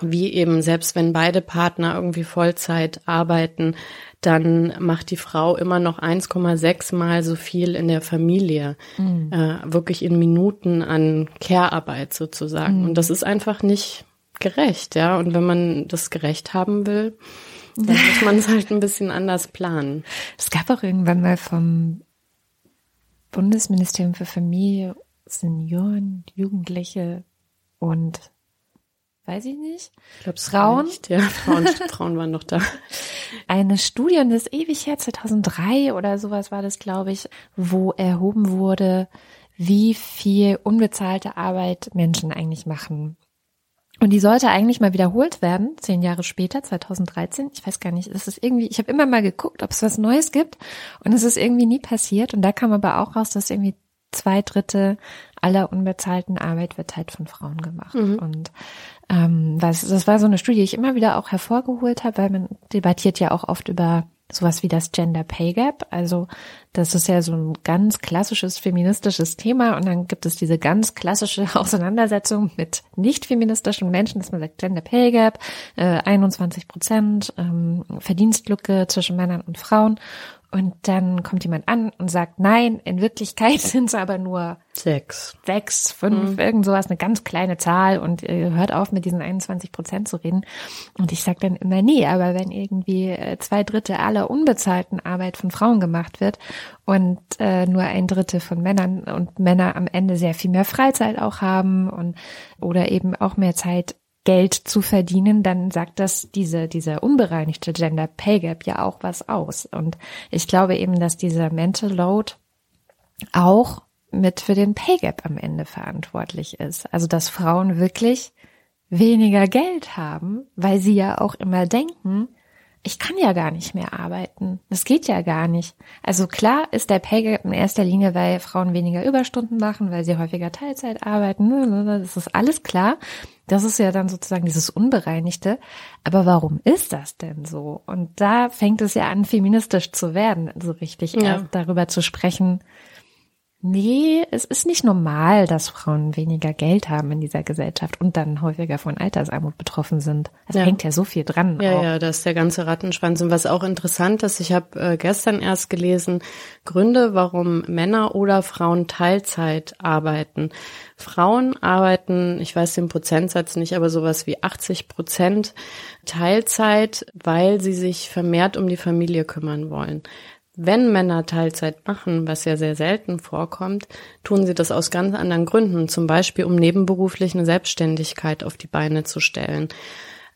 wie eben selbst wenn beide Partner irgendwie Vollzeit arbeiten, dann macht die Frau immer noch 1,6 mal so viel in der Familie, mhm. äh, wirklich in Minuten an Care-Arbeit sozusagen. Mhm. Und das ist einfach nicht gerecht, ja. Und wenn man das gerecht haben will, dann muss man es halt ein bisschen anders planen.
Es gab auch irgendwann mal vom Bundesministerium für Familie, Senioren, Jugendliche und weiß ich nicht.
Ich glaube Frauen. Nicht. Ja, Frauen, Frauen waren noch da.
Eine Studie, und das ist ewig her, 2003 oder sowas war das, glaube ich, wo erhoben wurde, wie viel unbezahlte Arbeit Menschen eigentlich machen. Und die sollte eigentlich mal wiederholt werden, zehn Jahre später, 2013. Ich weiß gar nicht, es ist irgendwie, ich habe immer mal geguckt, ob es was Neues gibt und es ist irgendwie nie passiert. Und da kam aber auch raus, dass irgendwie zwei Drittel aller unbezahlten Arbeit wird halt von Frauen gemacht. Mhm. Und ähm, das, das war so eine Studie, die ich immer wieder auch hervorgeholt habe, weil man debattiert ja auch oft über sowas wie das Gender Pay Gap. Also das ist ja so ein ganz klassisches feministisches Thema und dann gibt es diese ganz klassische Auseinandersetzung mit nicht feministischen Menschen, dass man sagt Gender Pay Gap, äh, 21 Prozent ähm, Verdienstlücke zwischen Männern und Frauen. Und dann kommt jemand an und sagt, nein, in Wirklichkeit sind es aber nur
sechs,
sechs, fünf, mhm. irgend sowas, eine ganz kleine Zahl und äh, hört auf mit diesen 21 Prozent zu reden. Und ich sage dann immer, nee, aber wenn irgendwie äh, zwei Drittel aller unbezahlten Arbeit von Frauen gemacht wird und äh, nur ein Drittel von Männern und Männer am Ende sehr viel mehr Freizeit auch haben und oder eben auch mehr Zeit Geld zu verdienen, dann sagt das diese, dieser unbereinigte Gender Pay Gap ja auch was aus. Und ich glaube eben, dass dieser Mental Load auch mit für den Pay Gap am Ende verantwortlich ist. Also, dass Frauen wirklich weniger Geld haben, weil sie ja auch immer denken, ich kann ja gar nicht mehr arbeiten. Das geht ja gar nicht. Also klar ist der Pay Gap in erster Linie, weil Frauen weniger Überstunden machen, weil sie häufiger Teilzeit arbeiten. Das ist alles klar. Das ist ja dann sozusagen dieses Unbereinigte. Aber warum ist das denn so? Und da fängt es ja an, feministisch zu werden, so richtig ja. darüber zu sprechen, Nee, es ist nicht normal, dass Frauen weniger Geld haben in dieser Gesellschaft und dann häufiger von Altersarmut betroffen sind. Es ja. hängt ja so viel dran.
Ja, auch. ja, das ist der ganze Rattenschwanz. Und was auch interessant ist, ich habe äh, gestern erst gelesen, Gründe, warum Männer oder Frauen Teilzeit arbeiten. Frauen arbeiten, ich weiß den Prozentsatz nicht, aber sowas wie 80 Prozent Teilzeit, weil sie sich vermehrt um die Familie kümmern wollen. Wenn Männer Teilzeit machen, was ja sehr selten vorkommt, tun sie das aus ganz anderen Gründen, zum Beispiel um nebenberuflich eine Selbstständigkeit auf die Beine zu stellen.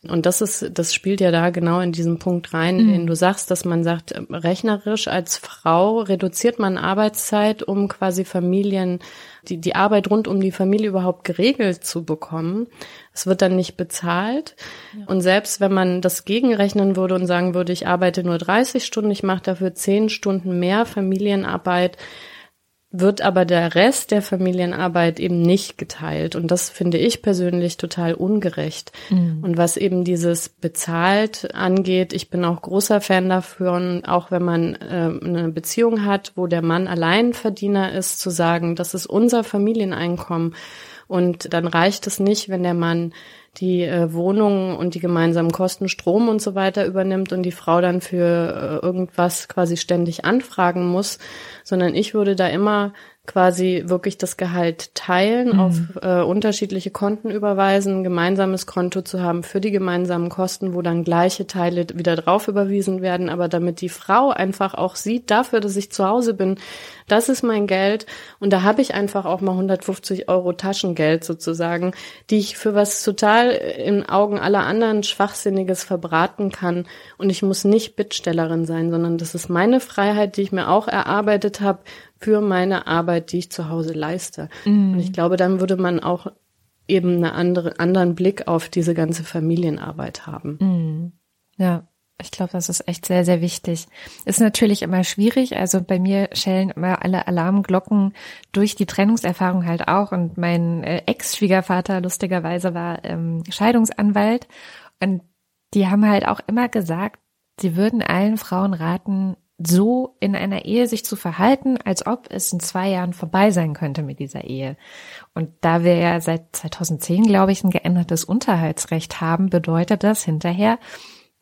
Und das ist, das spielt ja da genau in diesen Punkt rein, mhm. den du sagst, dass man sagt, rechnerisch als Frau reduziert man Arbeitszeit, um quasi Familien, die, die Arbeit rund um die Familie überhaupt geregelt zu bekommen. Es wird dann nicht bezahlt. Ja. Und selbst wenn man das gegenrechnen würde und sagen würde, ich arbeite nur 30 Stunden, ich mache dafür 10 Stunden mehr Familienarbeit, wird aber der Rest der Familienarbeit eben nicht geteilt. Und das finde ich persönlich total ungerecht. Mhm. Und was eben dieses bezahlt angeht, ich bin auch großer Fan dafür, und auch wenn man äh, eine Beziehung hat, wo der Mann Alleinverdiener ist, zu sagen, das ist unser Familieneinkommen. Und dann reicht es nicht, wenn der Mann die äh, Wohnung und die gemeinsamen Kosten, Strom und so weiter übernimmt und die Frau dann für äh, irgendwas quasi ständig anfragen muss, sondern ich würde da immer quasi wirklich das Gehalt teilen, mhm. auf äh, unterschiedliche Konten überweisen, gemeinsames Konto zu haben für die gemeinsamen Kosten, wo dann gleiche Teile wieder drauf überwiesen werden, aber damit die Frau einfach auch sieht, dafür, dass ich zu Hause bin, das ist mein Geld. Und da habe ich einfach auch mal 150 Euro Taschengeld sozusagen, die ich für was total in Augen aller anderen Schwachsinniges verbraten kann. Und ich muss nicht Bittstellerin sein, sondern das ist meine Freiheit, die ich mir auch erarbeitet habe für meine Arbeit, die ich zu Hause leiste. Mhm. Und ich glaube, dann würde man auch eben einen andere, anderen Blick auf diese ganze Familienarbeit haben.
Mhm. Ja. Ich glaube, das ist echt sehr, sehr wichtig. Ist natürlich immer schwierig. Also bei mir schellen immer alle Alarmglocken durch die Trennungserfahrung halt auch. Und mein äh, Ex-Schwiegervater lustigerweise war ähm, Scheidungsanwalt. Und die haben halt auch immer gesagt, sie würden allen Frauen raten, so in einer Ehe sich zu verhalten, als ob es in zwei Jahren vorbei sein könnte mit dieser Ehe. Und da wir ja seit 2010, glaube ich, ein geändertes Unterhaltsrecht haben, bedeutet das hinterher,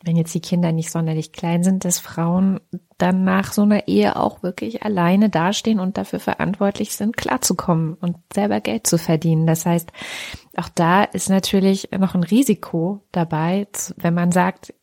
wenn jetzt die Kinder nicht sonderlich klein sind, dass Frauen dann nach so einer Ehe auch wirklich alleine dastehen und dafür verantwortlich sind, klarzukommen und selber Geld zu verdienen. Das heißt, auch da ist natürlich noch ein Risiko dabei, wenn man sagt,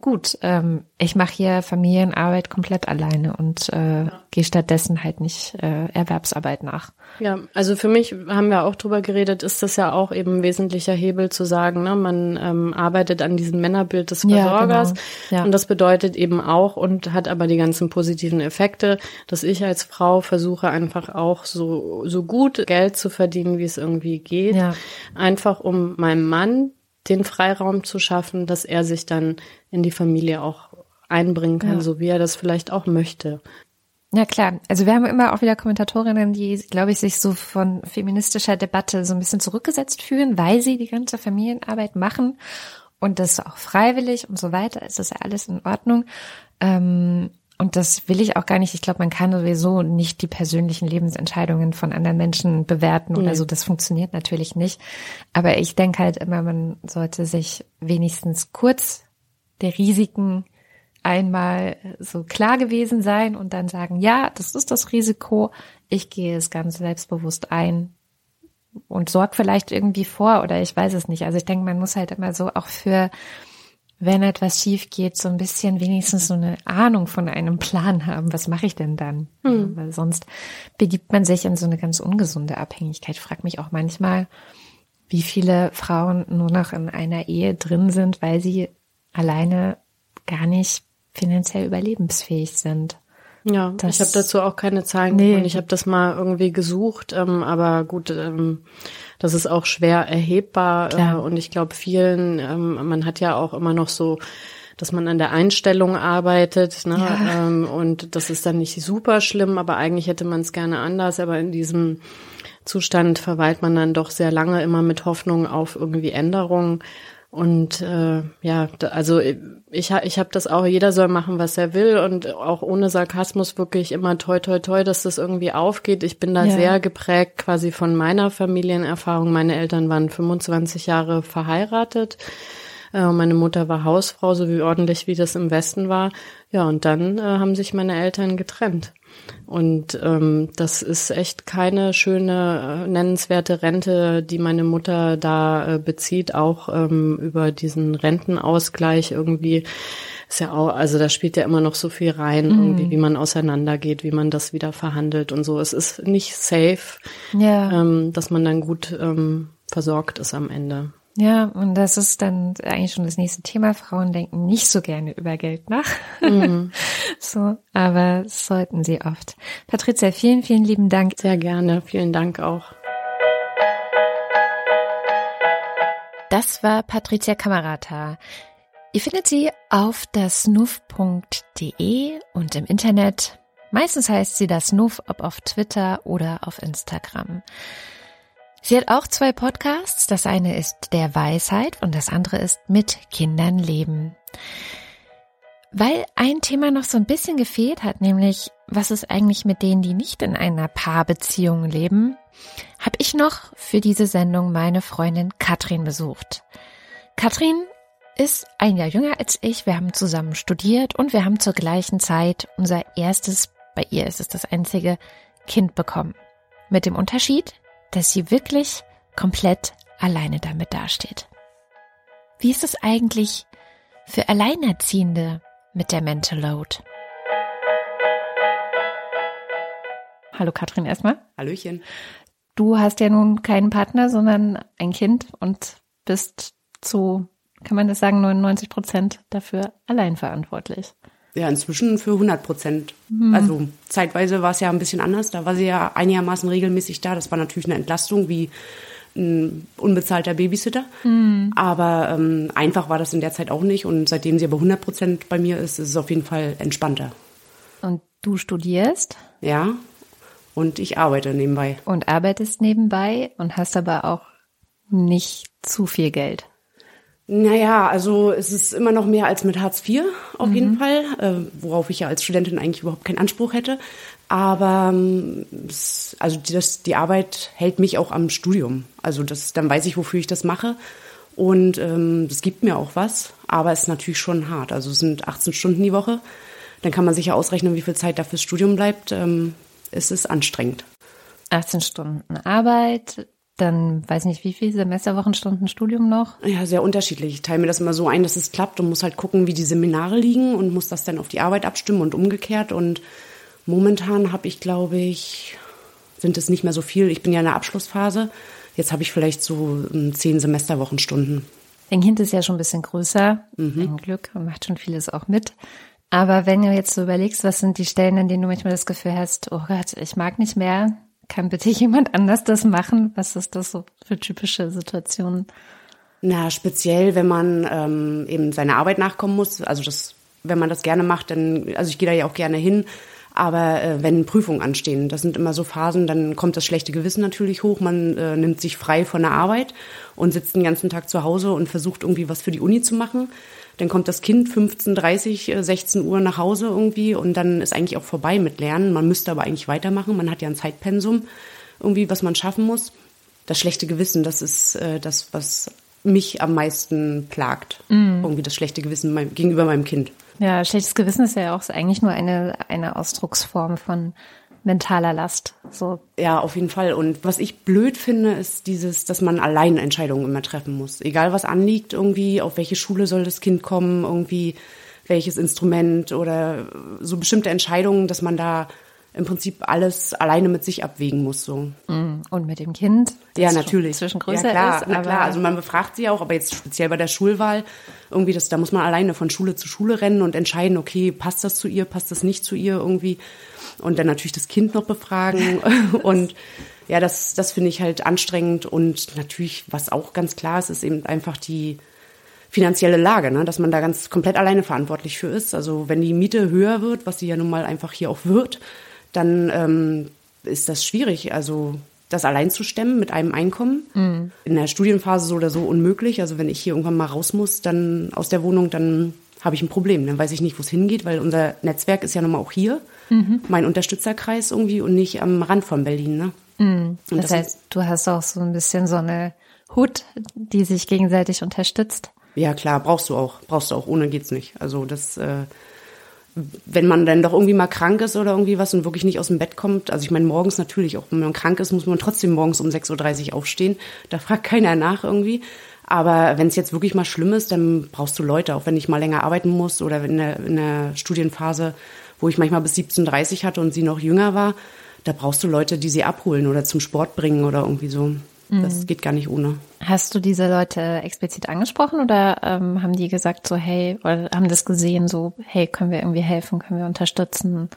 gut, ähm, ich mache hier Familienarbeit komplett alleine und äh, ja. gehe stattdessen halt nicht äh, Erwerbsarbeit nach.
Ja, also für mich haben wir auch drüber geredet, ist das ja auch eben ein wesentlicher Hebel zu sagen, ne, man ähm, arbeitet an diesem Männerbild des Versorgers ja, genau. ja. und das bedeutet eben auch und hat aber die ganzen positiven Effekte, dass ich als Frau versuche einfach auch so so gut Geld zu verdienen, wie es irgendwie geht, ja. einfach um meinem Mann den Freiraum zu schaffen, dass er sich dann in die Familie auch einbringen kann, ja. so wie er das vielleicht auch möchte.
Ja klar, also wir haben immer auch wieder Kommentatorinnen, die, glaube ich, sich so von feministischer Debatte so ein bisschen zurückgesetzt fühlen, weil sie die ganze Familienarbeit machen und das auch freiwillig und so weiter. Ist ja alles in Ordnung. Ähm, und das will ich auch gar nicht. Ich glaube, man kann sowieso nicht die persönlichen Lebensentscheidungen von anderen Menschen bewerten oder mhm. so. Das funktioniert natürlich nicht. Aber ich denke halt immer, man sollte sich wenigstens kurz der Risiken einmal so klar gewesen sein und dann sagen, ja, das ist das Risiko, ich gehe es ganz selbstbewusst ein und sorg vielleicht irgendwie vor oder ich weiß es nicht. Also ich denke, man muss halt immer so auch für, wenn etwas schief geht, so ein bisschen wenigstens so eine Ahnung von einem Plan haben. Was mache ich denn dann? Hm. Weil sonst begibt man sich in so eine ganz ungesunde Abhängigkeit. Ich frage mich auch manchmal, wie viele Frauen nur noch in einer Ehe drin sind, weil sie alleine gar nicht finanziell überlebensfähig sind.
Ja, das, ich habe dazu auch keine Zahlen nee. und ich habe das mal irgendwie gesucht, ähm, aber gut, ähm, das ist auch schwer erhebbar äh, und ich glaube vielen, ähm, man hat ja auch immer noch so dass man an der Einstellung arbeitet, ne? Ja. Ähm, und das ist dann nicht super schlimm, aber eigentlich hätte man es gerne anders, aber in diesem Zustand verweilt man dann doch sehr lange immer mit Hoffnung auf irgendwie Änderungen. Und äh, ja, also ich, ich habe das auch, jeder soll machen, was er will und auch ohne Sarkasmus wirklich immer toi toi toi, dass das irgendwie aufgeht. Ich bin da ja. sehr geprägt quasi von meiner Familienerfahrung. Meine Eltern waren 25 Jahre verheiratet. Äh, meine Mutter war Hausfrau, so wie ordentlich wie das im Westen war. Ja, und dann äh, haben sich meine Eltern getrennt. Und ähm, das ist echt keine schöne, äh, nennenswerte Rente, die meine Mutter da äh, bezieht, auch ähm, über diesen Rentenausgleich irgendwie. Ist ja auch, also da spielt ja immer noch so viel rein, mhm. irgendwie, wie man auseinandergeht, wie man das wieder verhandelt und so. Es ist nicht safe, ja. ähm, dass man dann gut ähm, versorgt ist am Ende.
Ja, und das ist dann eigentlich schon das nächste Thema. Frauen denken nicht so gerne über Geld nach. Mhm. so, aber sollten sie oft. Patricia, vielen, vielen lieben Dank.
Sehr gerne. Vielen Dank auch.
Das war Patricia Kamerata. Ihr findet sie auf dasnuff.de und im Internet. Meistens heißt sie das Nuff, ob auf Twitter oder auf Instagram. Sie hat auch zwei Podcasts. Das eine ist Der Weisheit und das andere ist Mit Kindern leben. Weil ein Thema noch so ein bisschen gefehlt hat, nämlich was ist eigentlich mit denen, die nicht in einer Paarbeziehung leben, habe ich noch für diese Sendung meine Freundin Katrin besucht. Katrin ist ein Jahr jünger als ich. Wir haben zusammen studiert und wir haben zur gleichen Zeit unser erstes, bei ihr ist es das einzige, Kind bekommen. Mit dem Unterschied, dass sie wirklich komplett alleine damit dasteht. Wie ist es eigentlich für Alleinerziehende mit der Mental Load? Hallo Katrin erstmal.
Hallöchen.
Du hast ja nun keinen Partner, sondern ein Kind und bist zu, kann man das sagen, 99 Prozent dafür allein verantwortlich
ja, inzwischen für 100 Prozent. Mhm. Also zeitweise war es ja ein bisschen anders. Da war sie ja einigermaßen regelmäßig da. Das war natürlich eine Entlastung wie ein unbezahlter Babysitter. Mhm. Aber ähm, einfach war das in der Zeit auch nicht. Und seitdem sie aber 100 Prozent bei mir ist, ist es auf jeden Fall entspannter.
Und du studierst?
Ja. Und ich arbeite nebenbei.
Und arbeitest nebenbei und hast aber auch nicht zu viel Geld.
Naja, also es ist immer noch mehr als mit Hartz IV auf mhm. jeden Fall, äh, worauf ich ja als Studentin eigentlich überhaupt keinen Anspruch hätte. Aber ähm, also das, die Arbeit hält mich auch am Studium. Also das, dann weiß ich, wofür ich das mache. Und ähm, das gibt mir auch was, aber es ist natürlich schon hart. Also es sind 18 Stunden die Woche. Dann kann man sich ja ausrechnen, wie viel Zeit da fürs Studium bleibt. Ähm, es ist anstrengend.
18 Stunden Arbeit, dann weiß nicht, wie viele Semesterwochenstunden Studium noch?
Ja, sehr unterschiedlich. Ich teile mir das immer so ein, dass es klappt und muss halt gucken, wie die Seminare liegen und muss das dann auf die Arbeit abstimmen und umgekehrt. Und momentan habe ich, glaube ich, sind es nicht mehr so viel. Ich bin ja in der Abschlussphase. Jetzt habe ich vielleicht so ähm, zehn Semesterwochenstunden.
Dein Kind ist ja schon ein bisschen größer, mhm. ein Glück, und macht schon vieles auch mit. Aber wenn du jetzt so überlegst, was sind die Stellen, an denen du manchmal das Gefühl hast, oh Gott, ich mag nicht mehr, kann bitte jemand anders das machen? Was ist das so für typische Situationen?
Na, speziell, wenn man ähm, eben seiner Arbeit nachkommen muss. Also das, wenn man das gerne macht, dann, also ich gehe da ja auch gerne hin. Aber äh, wenn Prüfungen anstehen, das sind immer so Phasen, dann kommt das schlechte Gewissen natürlich hoch. Man äh, nimmt sich frei von der Arbeit und sitzt den ganzen Tag zu Hause und versucht irgendwie was für die Uni zu machen. Dann kommt das Kind 15.30, 16 äh, Uhr nach Hause irgendwie und dann ist eigentlich auch vorbei mit Lernen. Man müsste aber eigentlich weitermachen. Man hat ja ein Zeitpensum irgendwie, was man schaffen muss. Das schlechte Gewissen, das ist äh, das, was mich am meisten plagt. Mhm. Irgendwie das schlechte Gewissen mein, gegenüber meinem Kind.
Ja, schlechtes Gewissen ist ja auch eigentlich nur eine, eine Ausdrucksform von mentaler Last. So.
Ja, auf jeden Fall. Und was ich blöd finde, ist dieses, dass man allein Entscheidungen immer treffen muss. Egal was anliegt, irgendwie, auf welche Schule soll das Kind kommen, irgendwie, welches Instrument oder so bestimmte Entscheidungen, dass man da im Prinzip alles alleine mit sich abwägen muss. So.
Mm, und mit dem Kind.
Ja, natürlich.
Zwischen größer
ja, klar,
ist.
Na klar, also man befragt sie auch, aber jetzt speziell bei der Schulwahl, irgendwie, das, da muss man alleine von Schule zu Schule rennen und entscheiden, okay, passt das zu ihr, passt das nicht zu ihr irgendwie. Und dann natürlich das Kind noch befragen. und ja, das, das finde ich halt anstrengend. Und natürlich, was auch ganz klar ist, ist eben einfach die finanzielle Lage, ne? dass man da ganz komplett alleine verantwortlich für ist. Also wenn die Miete höher wird, was sie ja nun mal einfach hier auch wird, dann ähm, ist das schwierig. Also das allein zu stemmen mit einem Einkommen. Mhm. In der Studienphase so oder so unmöglich. Also wenn ich hier irgendwann mal raus muss, dann aus der Wohnung, dann habe ich ein Problem. Dann weiß ich nicht, wo es hingeht, weil unser Netzwerk ist ja nun mal auch hier. Mhm. Mein Unterstützerkreis irgendwie und nicht am Rand von Berlin. Ne?
Mhm. Das, das, heißt, du hast auch so ein bisschen so eine Hut, die sich gegenseitig unterstützt.
Ja, klar, brauchst du auch. Brauchst du auch. Ohne geht's nicht. Also das äh, wenn man dann doch irgendwie mal krank ist oder irgendwie was und wirklich nicht aus dem Bett kommt, also ich meine, morgens natürlich, auch wenn man krank ist, muss man trotzdem morgens um 6.30 Uhr aufstehen. Da fragt keiner nach irgendwie. Aber wenn es jetzt wirklich mal schlimm ist, dann brauchst du Leute, auch wenn ich mal länger arbeiten muss oder in der, in der Studienphase, wo ich manchmal bis 17.30 Uhr hatte und sie noch jünger war, da brauchst du Leute, die sie abholen oder zum Sport bringen oder irgendwie so. Das mhm. geht gar nicht ohne.
Hast du diese Leute explizit angesprochen oder ähm, haben die gesagt so, hey, oder haben das gesehen so, hey, können wir irgendwie helfen, können wir unterstützen?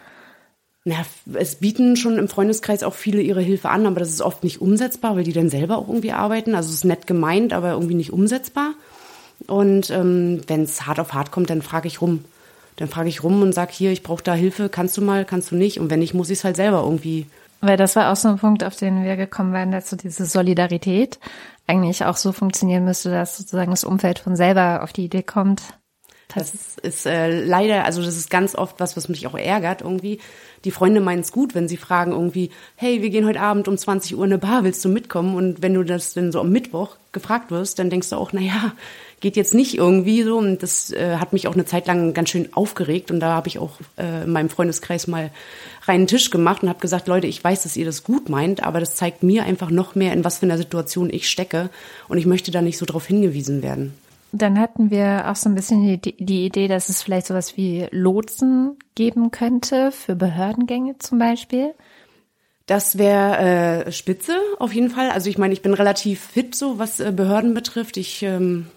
Na, es bieten schon im Freundeskreis auch viele ihre Hilfe an, aber das ist oft nicht umsetzbar, weil die dann selber auch irgendwie arbeiten. Also es ist nett gemeint, aber irgendwie nicht umsetzbar. Und ähm, wenn es hart auf hart kommt, dann frage ich rum. Dann frage ich rum und sage, hier, ich brauche da Hilfe, kannst du mal, kannst du nicht? Und wenn nicht, muss ich es halt selber irgendwie
weil das war auch so ein Punkt, auf den wir gekommen waren, dass so diese Solidarität eigentlich auch so funktionieren müsste, dass sozusagen das Umfeld von selber auf die Idee kommt.
Das ist äh, leider, also das ist ganz oft was, was mich auch ärgert irgendwie. Die Freunde meinen es gut, wenn sie fragen irgendwie, hey, wir gehen heute Abend um 20 Uhr in eine Bar, willst du mitkommen? Und wenn du das dann so am Mittwoch gefragt wirst, dann denkst du auch, na ja, geht jetzt nicht irgendwie so. Und das äh, hat mich auch eine Zeit lang ganz schön aufgeregt. Und da habe ich auch äh, in meinem Freundeskreis mal reinen Tisch gemacht und habe gesagt, Leute, ich weiß, dass ihr das gut meint, aber das zeigt mir einfach noch mehr, in was für einer Situation ich stecke. Und ich möchte da nicht so drauf hingewiesen werden.
Dann hatten wir auch so ein bisschen die, die Idee, dass es vielleicht sowas wie Lotsen geben könnte für Behördengänge zum Beispiel.
Das wäre äh, spitze auf jeden Fall. Also ich meine, ich bin relativ fit, so was äh, Behörden betrifft. Ich ähm,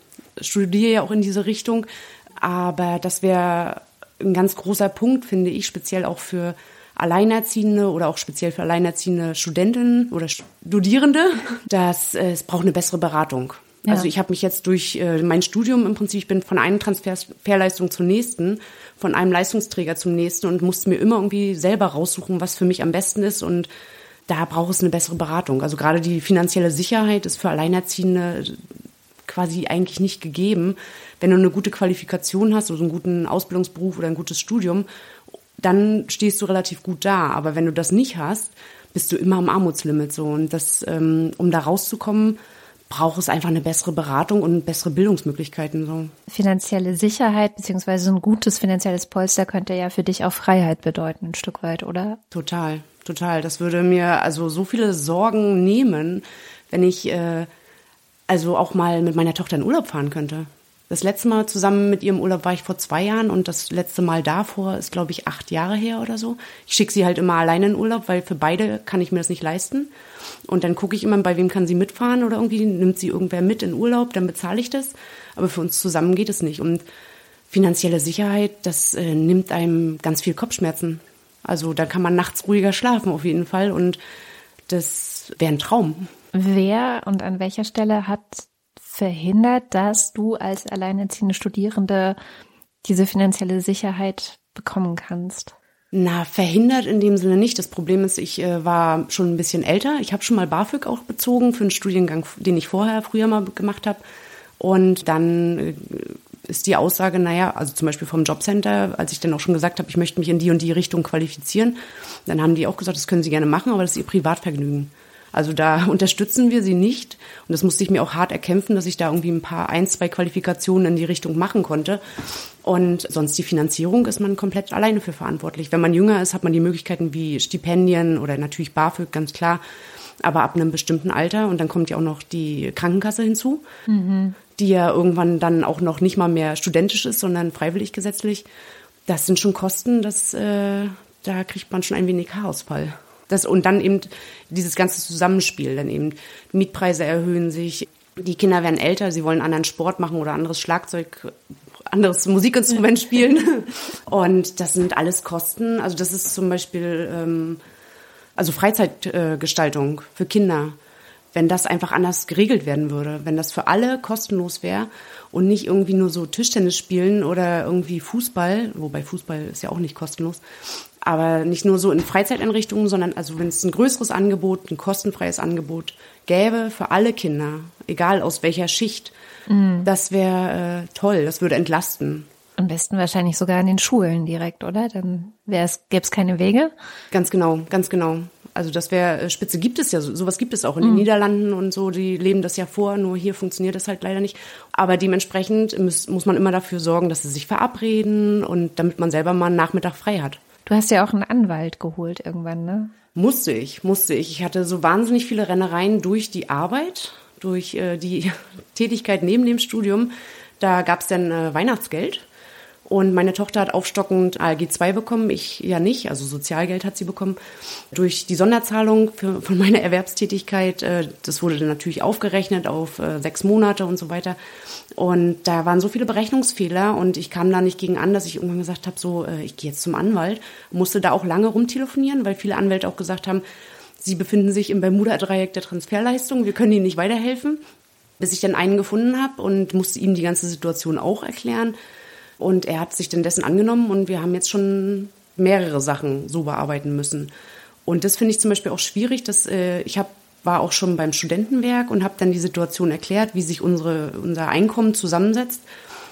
studiere ja auch in diese Richtung. Aber das wäre ein ganz großer Punkt, finde ich, speziell auch für Alleinerziehende oder auch speziell für alleinerziehende Studentinnen oder Studierende, dass äh, es braucht eine bessere Beratung. Ja. Also ich habe mich jetzt durch äh, mein Studium im Prinzip, ich bin von einer Transferleistung zur nächsten, von einem Leistungsträger zum nächsten und musste mir immer irgendwie selber raussuchen, was für mich am besten ist und da braucht es eine bessere Beratung. Also gerade die finanzielle Sicherheit ist für Alleinerziehende quasi eigentlich nicht gegeben. Wenn du eine gute Qualifikation hast, also einen guten Ausbildungsberuf oder ein gutes Studium, dann stehst du relativ gut da. Aber wenn du das nicht hast, bist du immer am Armutslimit so. Und das, ähm, um da rauszukommen, braucht es einfach eine bessere Beratung und bessere Bildungsmöglichkeiten. So.
Finanzielle Sicherheit beziehungsweise ein gutes finanzielles Polster könnte ja für dich auch Freiheit bedeuten, ein Stück weit, oder?
Total, total. Das würde mir also so viele Sorgen nehmen, wenn ich äh, also auch mal mit meiner Tochter in Urlaub fahren könnte. Das letzte Mal zusammen mit ihrem Urlaub war ich vor zwei Jahren und das letzte Mal davor ist, glaube ich, acht Jahre her oder so. Ich schicke sie halt immer alleine in Urlaub, weil für beide kann ich mir das nicht leisten. Und dann gucke ich immer, bei wem kann sie mitfahren oder irgendwie nimmt sie irgendwer mit in Urlaub, dann bezahle ich das. Aber für uns zusammen geht es nicht. Und finanzielle Sicherheit, das äh, nimmt einem ganz viel Kopfschmerzen. Also da kann man nachts ruhiger schlafen auf jeden Fall und das wäre ein Traum.
Wer und an welcher Stelle hat verhindert, dass du als alleinerziehende Studierende diese finanzielle Sicherheit bekommen kannst?
Na, verhindert in dem Sinne nicht. Das Problem ist, ich äh, war schon ein bisschen älter. Ich habe schon mal BAföG auch bezogen für einen Studiengang, den ich vorher früher mal gemacht habe. Und dann äh, ist die Aussage, naja, also zum Beispiel vom Jobcenter, als ich dann auch schon gesagt habe, ich möchte mich in die und die Richtung qualifizieren, dann haben die auch gesagt, das können Sie gerne machen, aber das ist Ihr Privatvergnügen. Also da unterstützen wir sie nicht. Und das musste ich mir auch hart erkämpfen, dass ich da irgendwie ein paar, ein, zwei Qualifikationen in die Richtung machen konnte. Und sonst die Finanzierung ist man komplett alleine für verantwortlich. Wenn man jünger ist, hat man die Möglichkeiten wie Stipendien oder natürlich BAföG, ganz klar. Aber ab einem bestimmten Alter und dann kommt ja auch noch die Krankenkasse hinzu, mhm. die ja irgendwann dann auch noch nicht mal mehr studentisch ist, sondern freiwillig gesetzlich. Das sind schon Kosten, das, äh, da kriegt man schon ein wenig Haarausfall. Das, und dann eben dieses ganze Zusammenspiel, dann eben Mietpreise erhöhen sich, die Kinder werden älter, sie wollen anderen Sport machen oder anderes Schlagzeug, anderes Musikinstrument spielen. Und das sind alles Kosten. Also das ist zum Beispiel ähm, also Freizeitgestaltung äh, für Kinder. Wenn das einfach anders geregelt werden würde, wenn das für alle kostenlos wäre und nicht irgendwie nur so Tischtennis spielen oder irgendwie Fußball, wobei Fußball ist ja auch nicht kostenlos, aber nicht nur so in Freizeiteinrichtungen, sondern also wenn es ein größeres Angebot, ein kostenfreies Angebot gäbe für alle Kinder, egal aus welcher Schicht, mhm. das wäre äh, toll, das würde entlasten.
Am besten wahrscheinlich sogar in den Schulen direkt, oder? Dann gäbe es keine Wege.
Ganz genau, ganz genau. Also das wäre äh, Spitze gibt es ja, sowas gibt es auch in mhm. den Niederlanden und so, die leben das ja vor, nur hier funktioniert das halt leider nicht. Aber dementsprechend muss, muss man immer dafür sorgen, dass sie sich verabreden und damit man selber mal einen Nachmittag frei hat.
Du hast ja auch einen Anwalt geholt irgendwann, ne?
Musste ich, musste ich. Ich hatte so wahnsinnig viele Rennereien durch die Arbeit, durch äh, die Tätigkeit neben dem Studium. Da gab es dann äh, Weihnachtsgeld und meine Tochter hat aufstockend ALG 2 bekommen, ich ja nicht, also Sozialgeld hat sie bekommen. Durch die Sonderzahlung für, von meiner Erwerbstätigkeit, äh, das wurde dann natürlich aufgerechnet auf äh, sechs Monate und so weiter. Und da waren so viele Berechnungsfehler und ich kam da nicht gegen an, dass ich irgendwann gesagt habe, so, äh, ich gehe jetzt zum Anwalt. Musste da auch lange rumtelefonieren, weil viele Anwälte auch gesagt haben, sie befinden sich im Bermuda-Dreieck der Transferleistung, wir können ihnen nicht weiterhelfen. Bis ich dann einen gefunden habe und musste ihm die ganze Situation auch erklären. Und er hat sich denn dessen angenommen und wir haben jetzt schon mehrere Sachen so bearbeiten müssen. Und das finde ich zum Beispiel auch schwierig, dass äh, ich habe war auch schon beim Studentenwerk und habe dann die Situation erklärt, wie sich unsere, unser Einkommen zusammensetzt.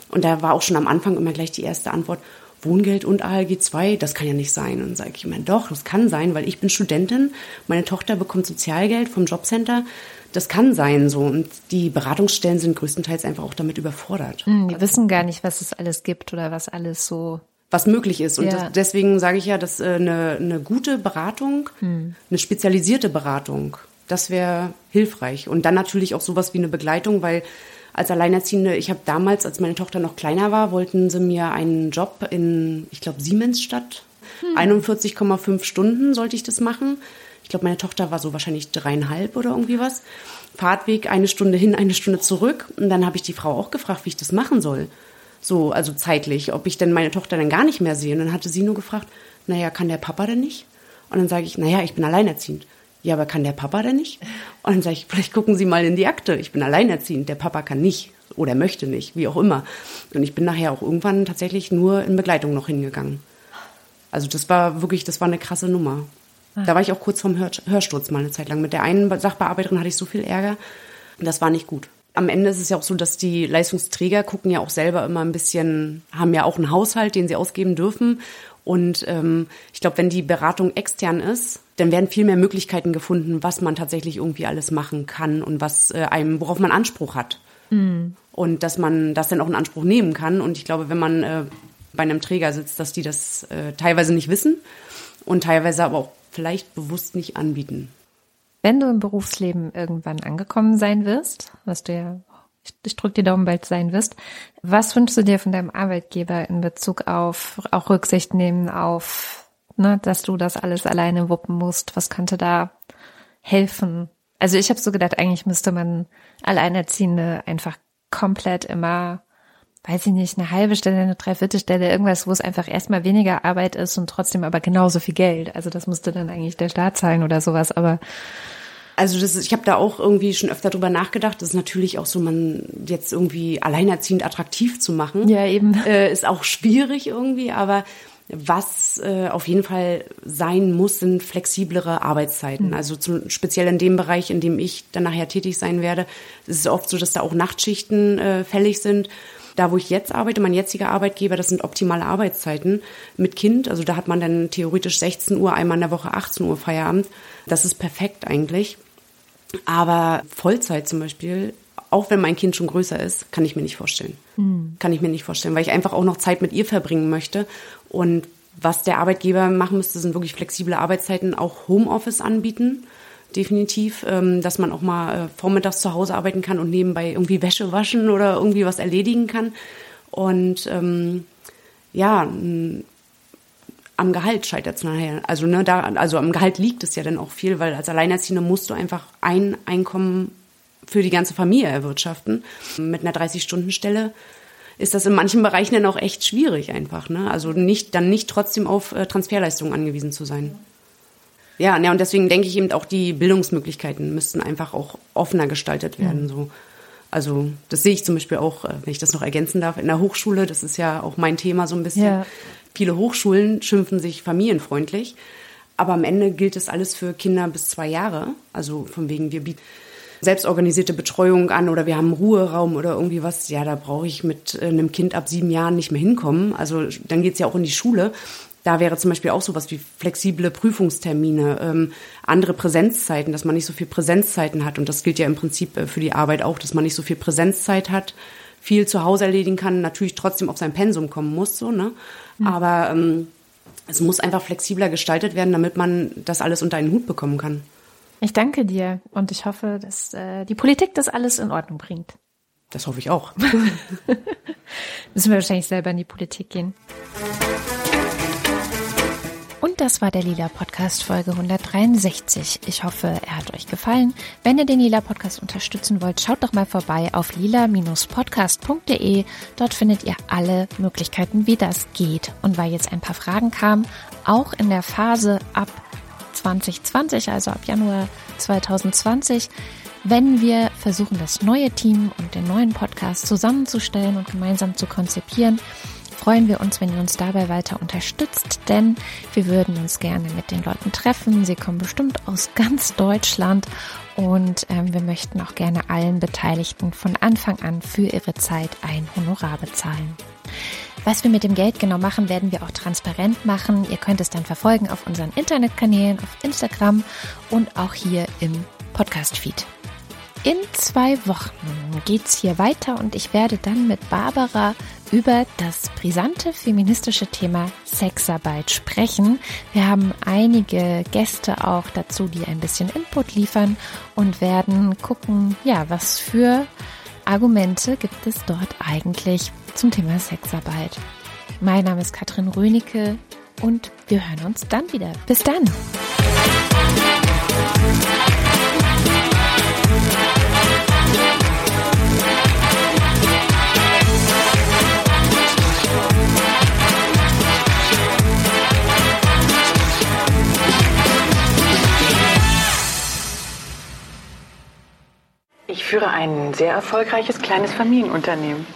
Und da war auch schon am Anfang immer gleich die erste Antwort, Wohngeld und ALG 2, das kann ja nicht sein. Und sage ich immer, doch, das kann sein, weil ich bin Studentin, meine Tochter bekommt Sozialgeld vom Jobcenter das kann sein so. Und die Beratungsstellen sind größtenteils einfach auch damit überfordert.
Hm, die wissen gar nicht, was es alles gibt oder was alles so
was möglich ist. Und ja. das, deswegen sage ich ja, dass äh, eine, eine gute Beratung, hm. eine spezialisierte Beratung, das wäre hilfreich. Und dann natürlich auch sowas wie eine Begleitung, weil als Alleinerziehende, ich habe damals, als meine Tochter noch kleiner war, wollten sie mir einen Job in, ich glaube, Siemensstadt. Hm. 41,5 Stunden sollte ich das machen. Ich glaube, meine Tochter war so wahrscheinlich dreieinhalb oder irgendwie was. Fahrtweg eine Stunde hin, eine Stunde zurück. Und dann habe ich die Frau auch gefragt, wie ich das machen soll. So, also zeitlich, ob ich denn meine Tochter dann gar nicht mehr sehe. Und dann hatte sie nur gefragt, naja, kann der Papa denn nicht? Und dann sage ich, naja, ich bin alleinerziehend. Ja, aber kann der Papa denn nicht? Und dann sage ich, vielleicht gucken Sie mal in die Akte. Ich bin alleinerziehend, der Papa kann nicht oder möchte nicht, wie auch immer. Und ich bin nachher auch irgendwann tatsächlich nur in Begleitung noch hingegangen. Also das war wirklich, das war eine krasse Nummer. Ah. Da war ich auch kurz vorm Hör Hörsturz mal eine Zeit lang. Mit der einen Sachbearbeiterin hatte ich so viel Ärger. Das war nicht gut. Am Ende ist es ja auch so, dass die Leistungsträger gucken ja auch selber immer ein bisschen, haben ja auch einen Haushalt, den sie ausgeben dürfen. Und ähm, ich glaube, wenn die Beratung extern ist, dann werden viel mehr Möglichkeiten gefunden, was man tatsächlich irgendwie alles machen kann und was äh, einem, worauf man Anspruch hat. Mhm. Und dass man das dann auch in Anspruch nehmen kann. Und ich glaube, wenn man äh, bei einem Träger sitzt, dass die das äh, teilweise nicht wissen und teilweise aber auch vielleicht bewusst nicht anbieten.
Wenn du im Berufsleben irgendwann angekommen sein wirst, was du ja, ich, ich drücke dir Daumen bald sein wirst, was wünschst du dir von deinem Arbeitgeber in Bezug auf auch Rücksicht nehmen auf, ne, dass du das alles alleine wuppen musst? Was könnte da helfen? Also ich habe so gedacht, eigentlich müsste man Alleinerziehende einfach komplett immer weiß ich nicht, eine halbe Stelle, eine Dreiviertelstelle, irgendwas, wo es einfach erstmal weniger Arbeit ist und trotzdem aber genauso viel Geld. Also das musste dann eigentlich der Staat zahlen oder sowas, aber
also das ist, ich habe da auch irgendwie schon öfter drüber nachgedacht. Das ist natürlich auch so, man jetzt irgendwie alleinerziehend attraktiv zu machen.
Ja, eben.
Äh, ist auch schwierig irgendwie, aber was äh, auf jeden Fall sein muss, sind flexiblere Arbeitszeiten. Mhm. Also zum, speziell in dem Bereich, in dem ich dann nachher tätig sein werde, ist es oft so, dass da auch Nachtschichten äh, fällig sind da, wo ich jetzt arbeite, mein jetziger Arbeitgeber, das sind optimale Arbeitszeiten mit Kind. Also da hat man dann theoretisch 16 Uhr, einmal in der Woche 18 Uhr Feierabend. Das ist perfekt eigentlich. Aber Vollzeit zum Beispiel, auch wenn mein Kind schon größer ist, kann ich mir nicht vorstellen. Mhm. Kann ich mir nicht vorstellen, weil ich einfach auch noch Zeit mit ihr verbringen möchte. Und was der Arbeitgeber machen müsste, sind wirklich flexible Arbeitszeiten, auch Homeoffice anbieten. Definitiv, ähm, dass man auch mal äh, vormittags zu Hause arbeiten kann und nebenbei irgendwie Wäsche waschen oder irgendwie was erledigen kann. Und ähm, ja, am Gehalt scheitert es nachher. Also, ne, da, also am Gehalt liegt es ja dann auch viel, weil als Alleinerziehende musst du einfach ein Einkommen für die ganze Familie erwirtschaften. Mit einer 30-Stunden-Stelle ist das in manchen Bereichen dann auch echt schwierig einfach. Ne? Also nicht, dann nicht trotzdem auf äh, Transferleistungen angewiesen zu sein. Ja, ne, und deswegen denke ich eben auch, die Bildungsmöglichkeiten müssten einfach auch offener gestaltet werden. Mhm. So. Also das sehe ich zum Beispiel auch, äh, wenn ich das noch ergänzen darf, in der Hochschule, das ist ja auch mein Thema so ein bisschen. Ja. Viele Hochschulen schimpfen sich familienfreundlich, aber am Ende gilt es alles für Kinder bis zwei Jahre. Also von wegen, wir bieten selbstorganisierte Betreuung an oder wir haben einen Ruheraum oder irgendwie was. Ja, da brauche ich mit äh, einem Kind ab sieben Jahren nicht mehr hinkommen. Also dann geht's ja auch in die Schule. Da wäre zum Beispiel auch sowas wie flexible Prüfungstermine, ähm, andere Präsenzzeiten, dass man nicht so viel Präsenzzeiten hat. Und das gilt ja im Prinzip äh, für die Arbeit auch, dass man nicht so viel Präsenzzeit hat, viel zu Hause erledigen kann, natürlich trotzdem auf sein Pensum kommen muss, so, ne? Mhm. Aber ähm, es muss einfach flexibler gestaltet werden, damit man das alles unter einen Hut bekommen kann.
Ich danke dir und ich hoffe, dass äh, die Politik das alles in Ordnung bringt.
Das hoffe ich auch.
Müssen wir wahrscheinlich selber in die Politik gehen. Das war der Lila Podcast Folge 163. Ich hoffe, er hat euch gefallen. Wenn ihr den Lila Podcast unterstützen wollt, schaut doch mal vorbei auf lila-podcast.de. Dort findet ihr alle Möglichkeiten, wie das geht. Und weil jetzt ein paar Fragen kamen, auch in der Phase ab 2020, also ab Januar 2020, wenn wir versuchen, das neue Team und den neuen Podcast zusammenzustellen und gemeinsam zu konzipieren, freuen wir uns, wenn ihr uns dabei weiter unterstützt, denn wir würden uns gerne mit den Leuten treffen. Sie kommen bestimmt aus ganz Deutschland und ähm, wir möchten auch gerne allen Beteiligten von Anfang an für ihre Zeit ein Honorar bezahlen. Was wir mit dem Geld genau machen, werden wir auch transparent machen. Ihr könnt es dann verfolgen auf unseren Internetkanälen, auf Instagram und auch hier im Podcast-Feed. In zwei Wochen geht's hier weiter und ich werde dann mit Barbara über das brisante feministische Thema Sexarbeit sprechen. Wir haben einige Gäste auch dazu, die ein bisschen Input liefern und werden gucken, ja, was für Argumente gibt es dort eigentlich zum Thema Sexarbeit. Mein Name ist Katrin Rönecke und wir hören uns dann wieder. Bis dann!
Ich führe ein sehr erfolgreiches kleines Familienunternehmen.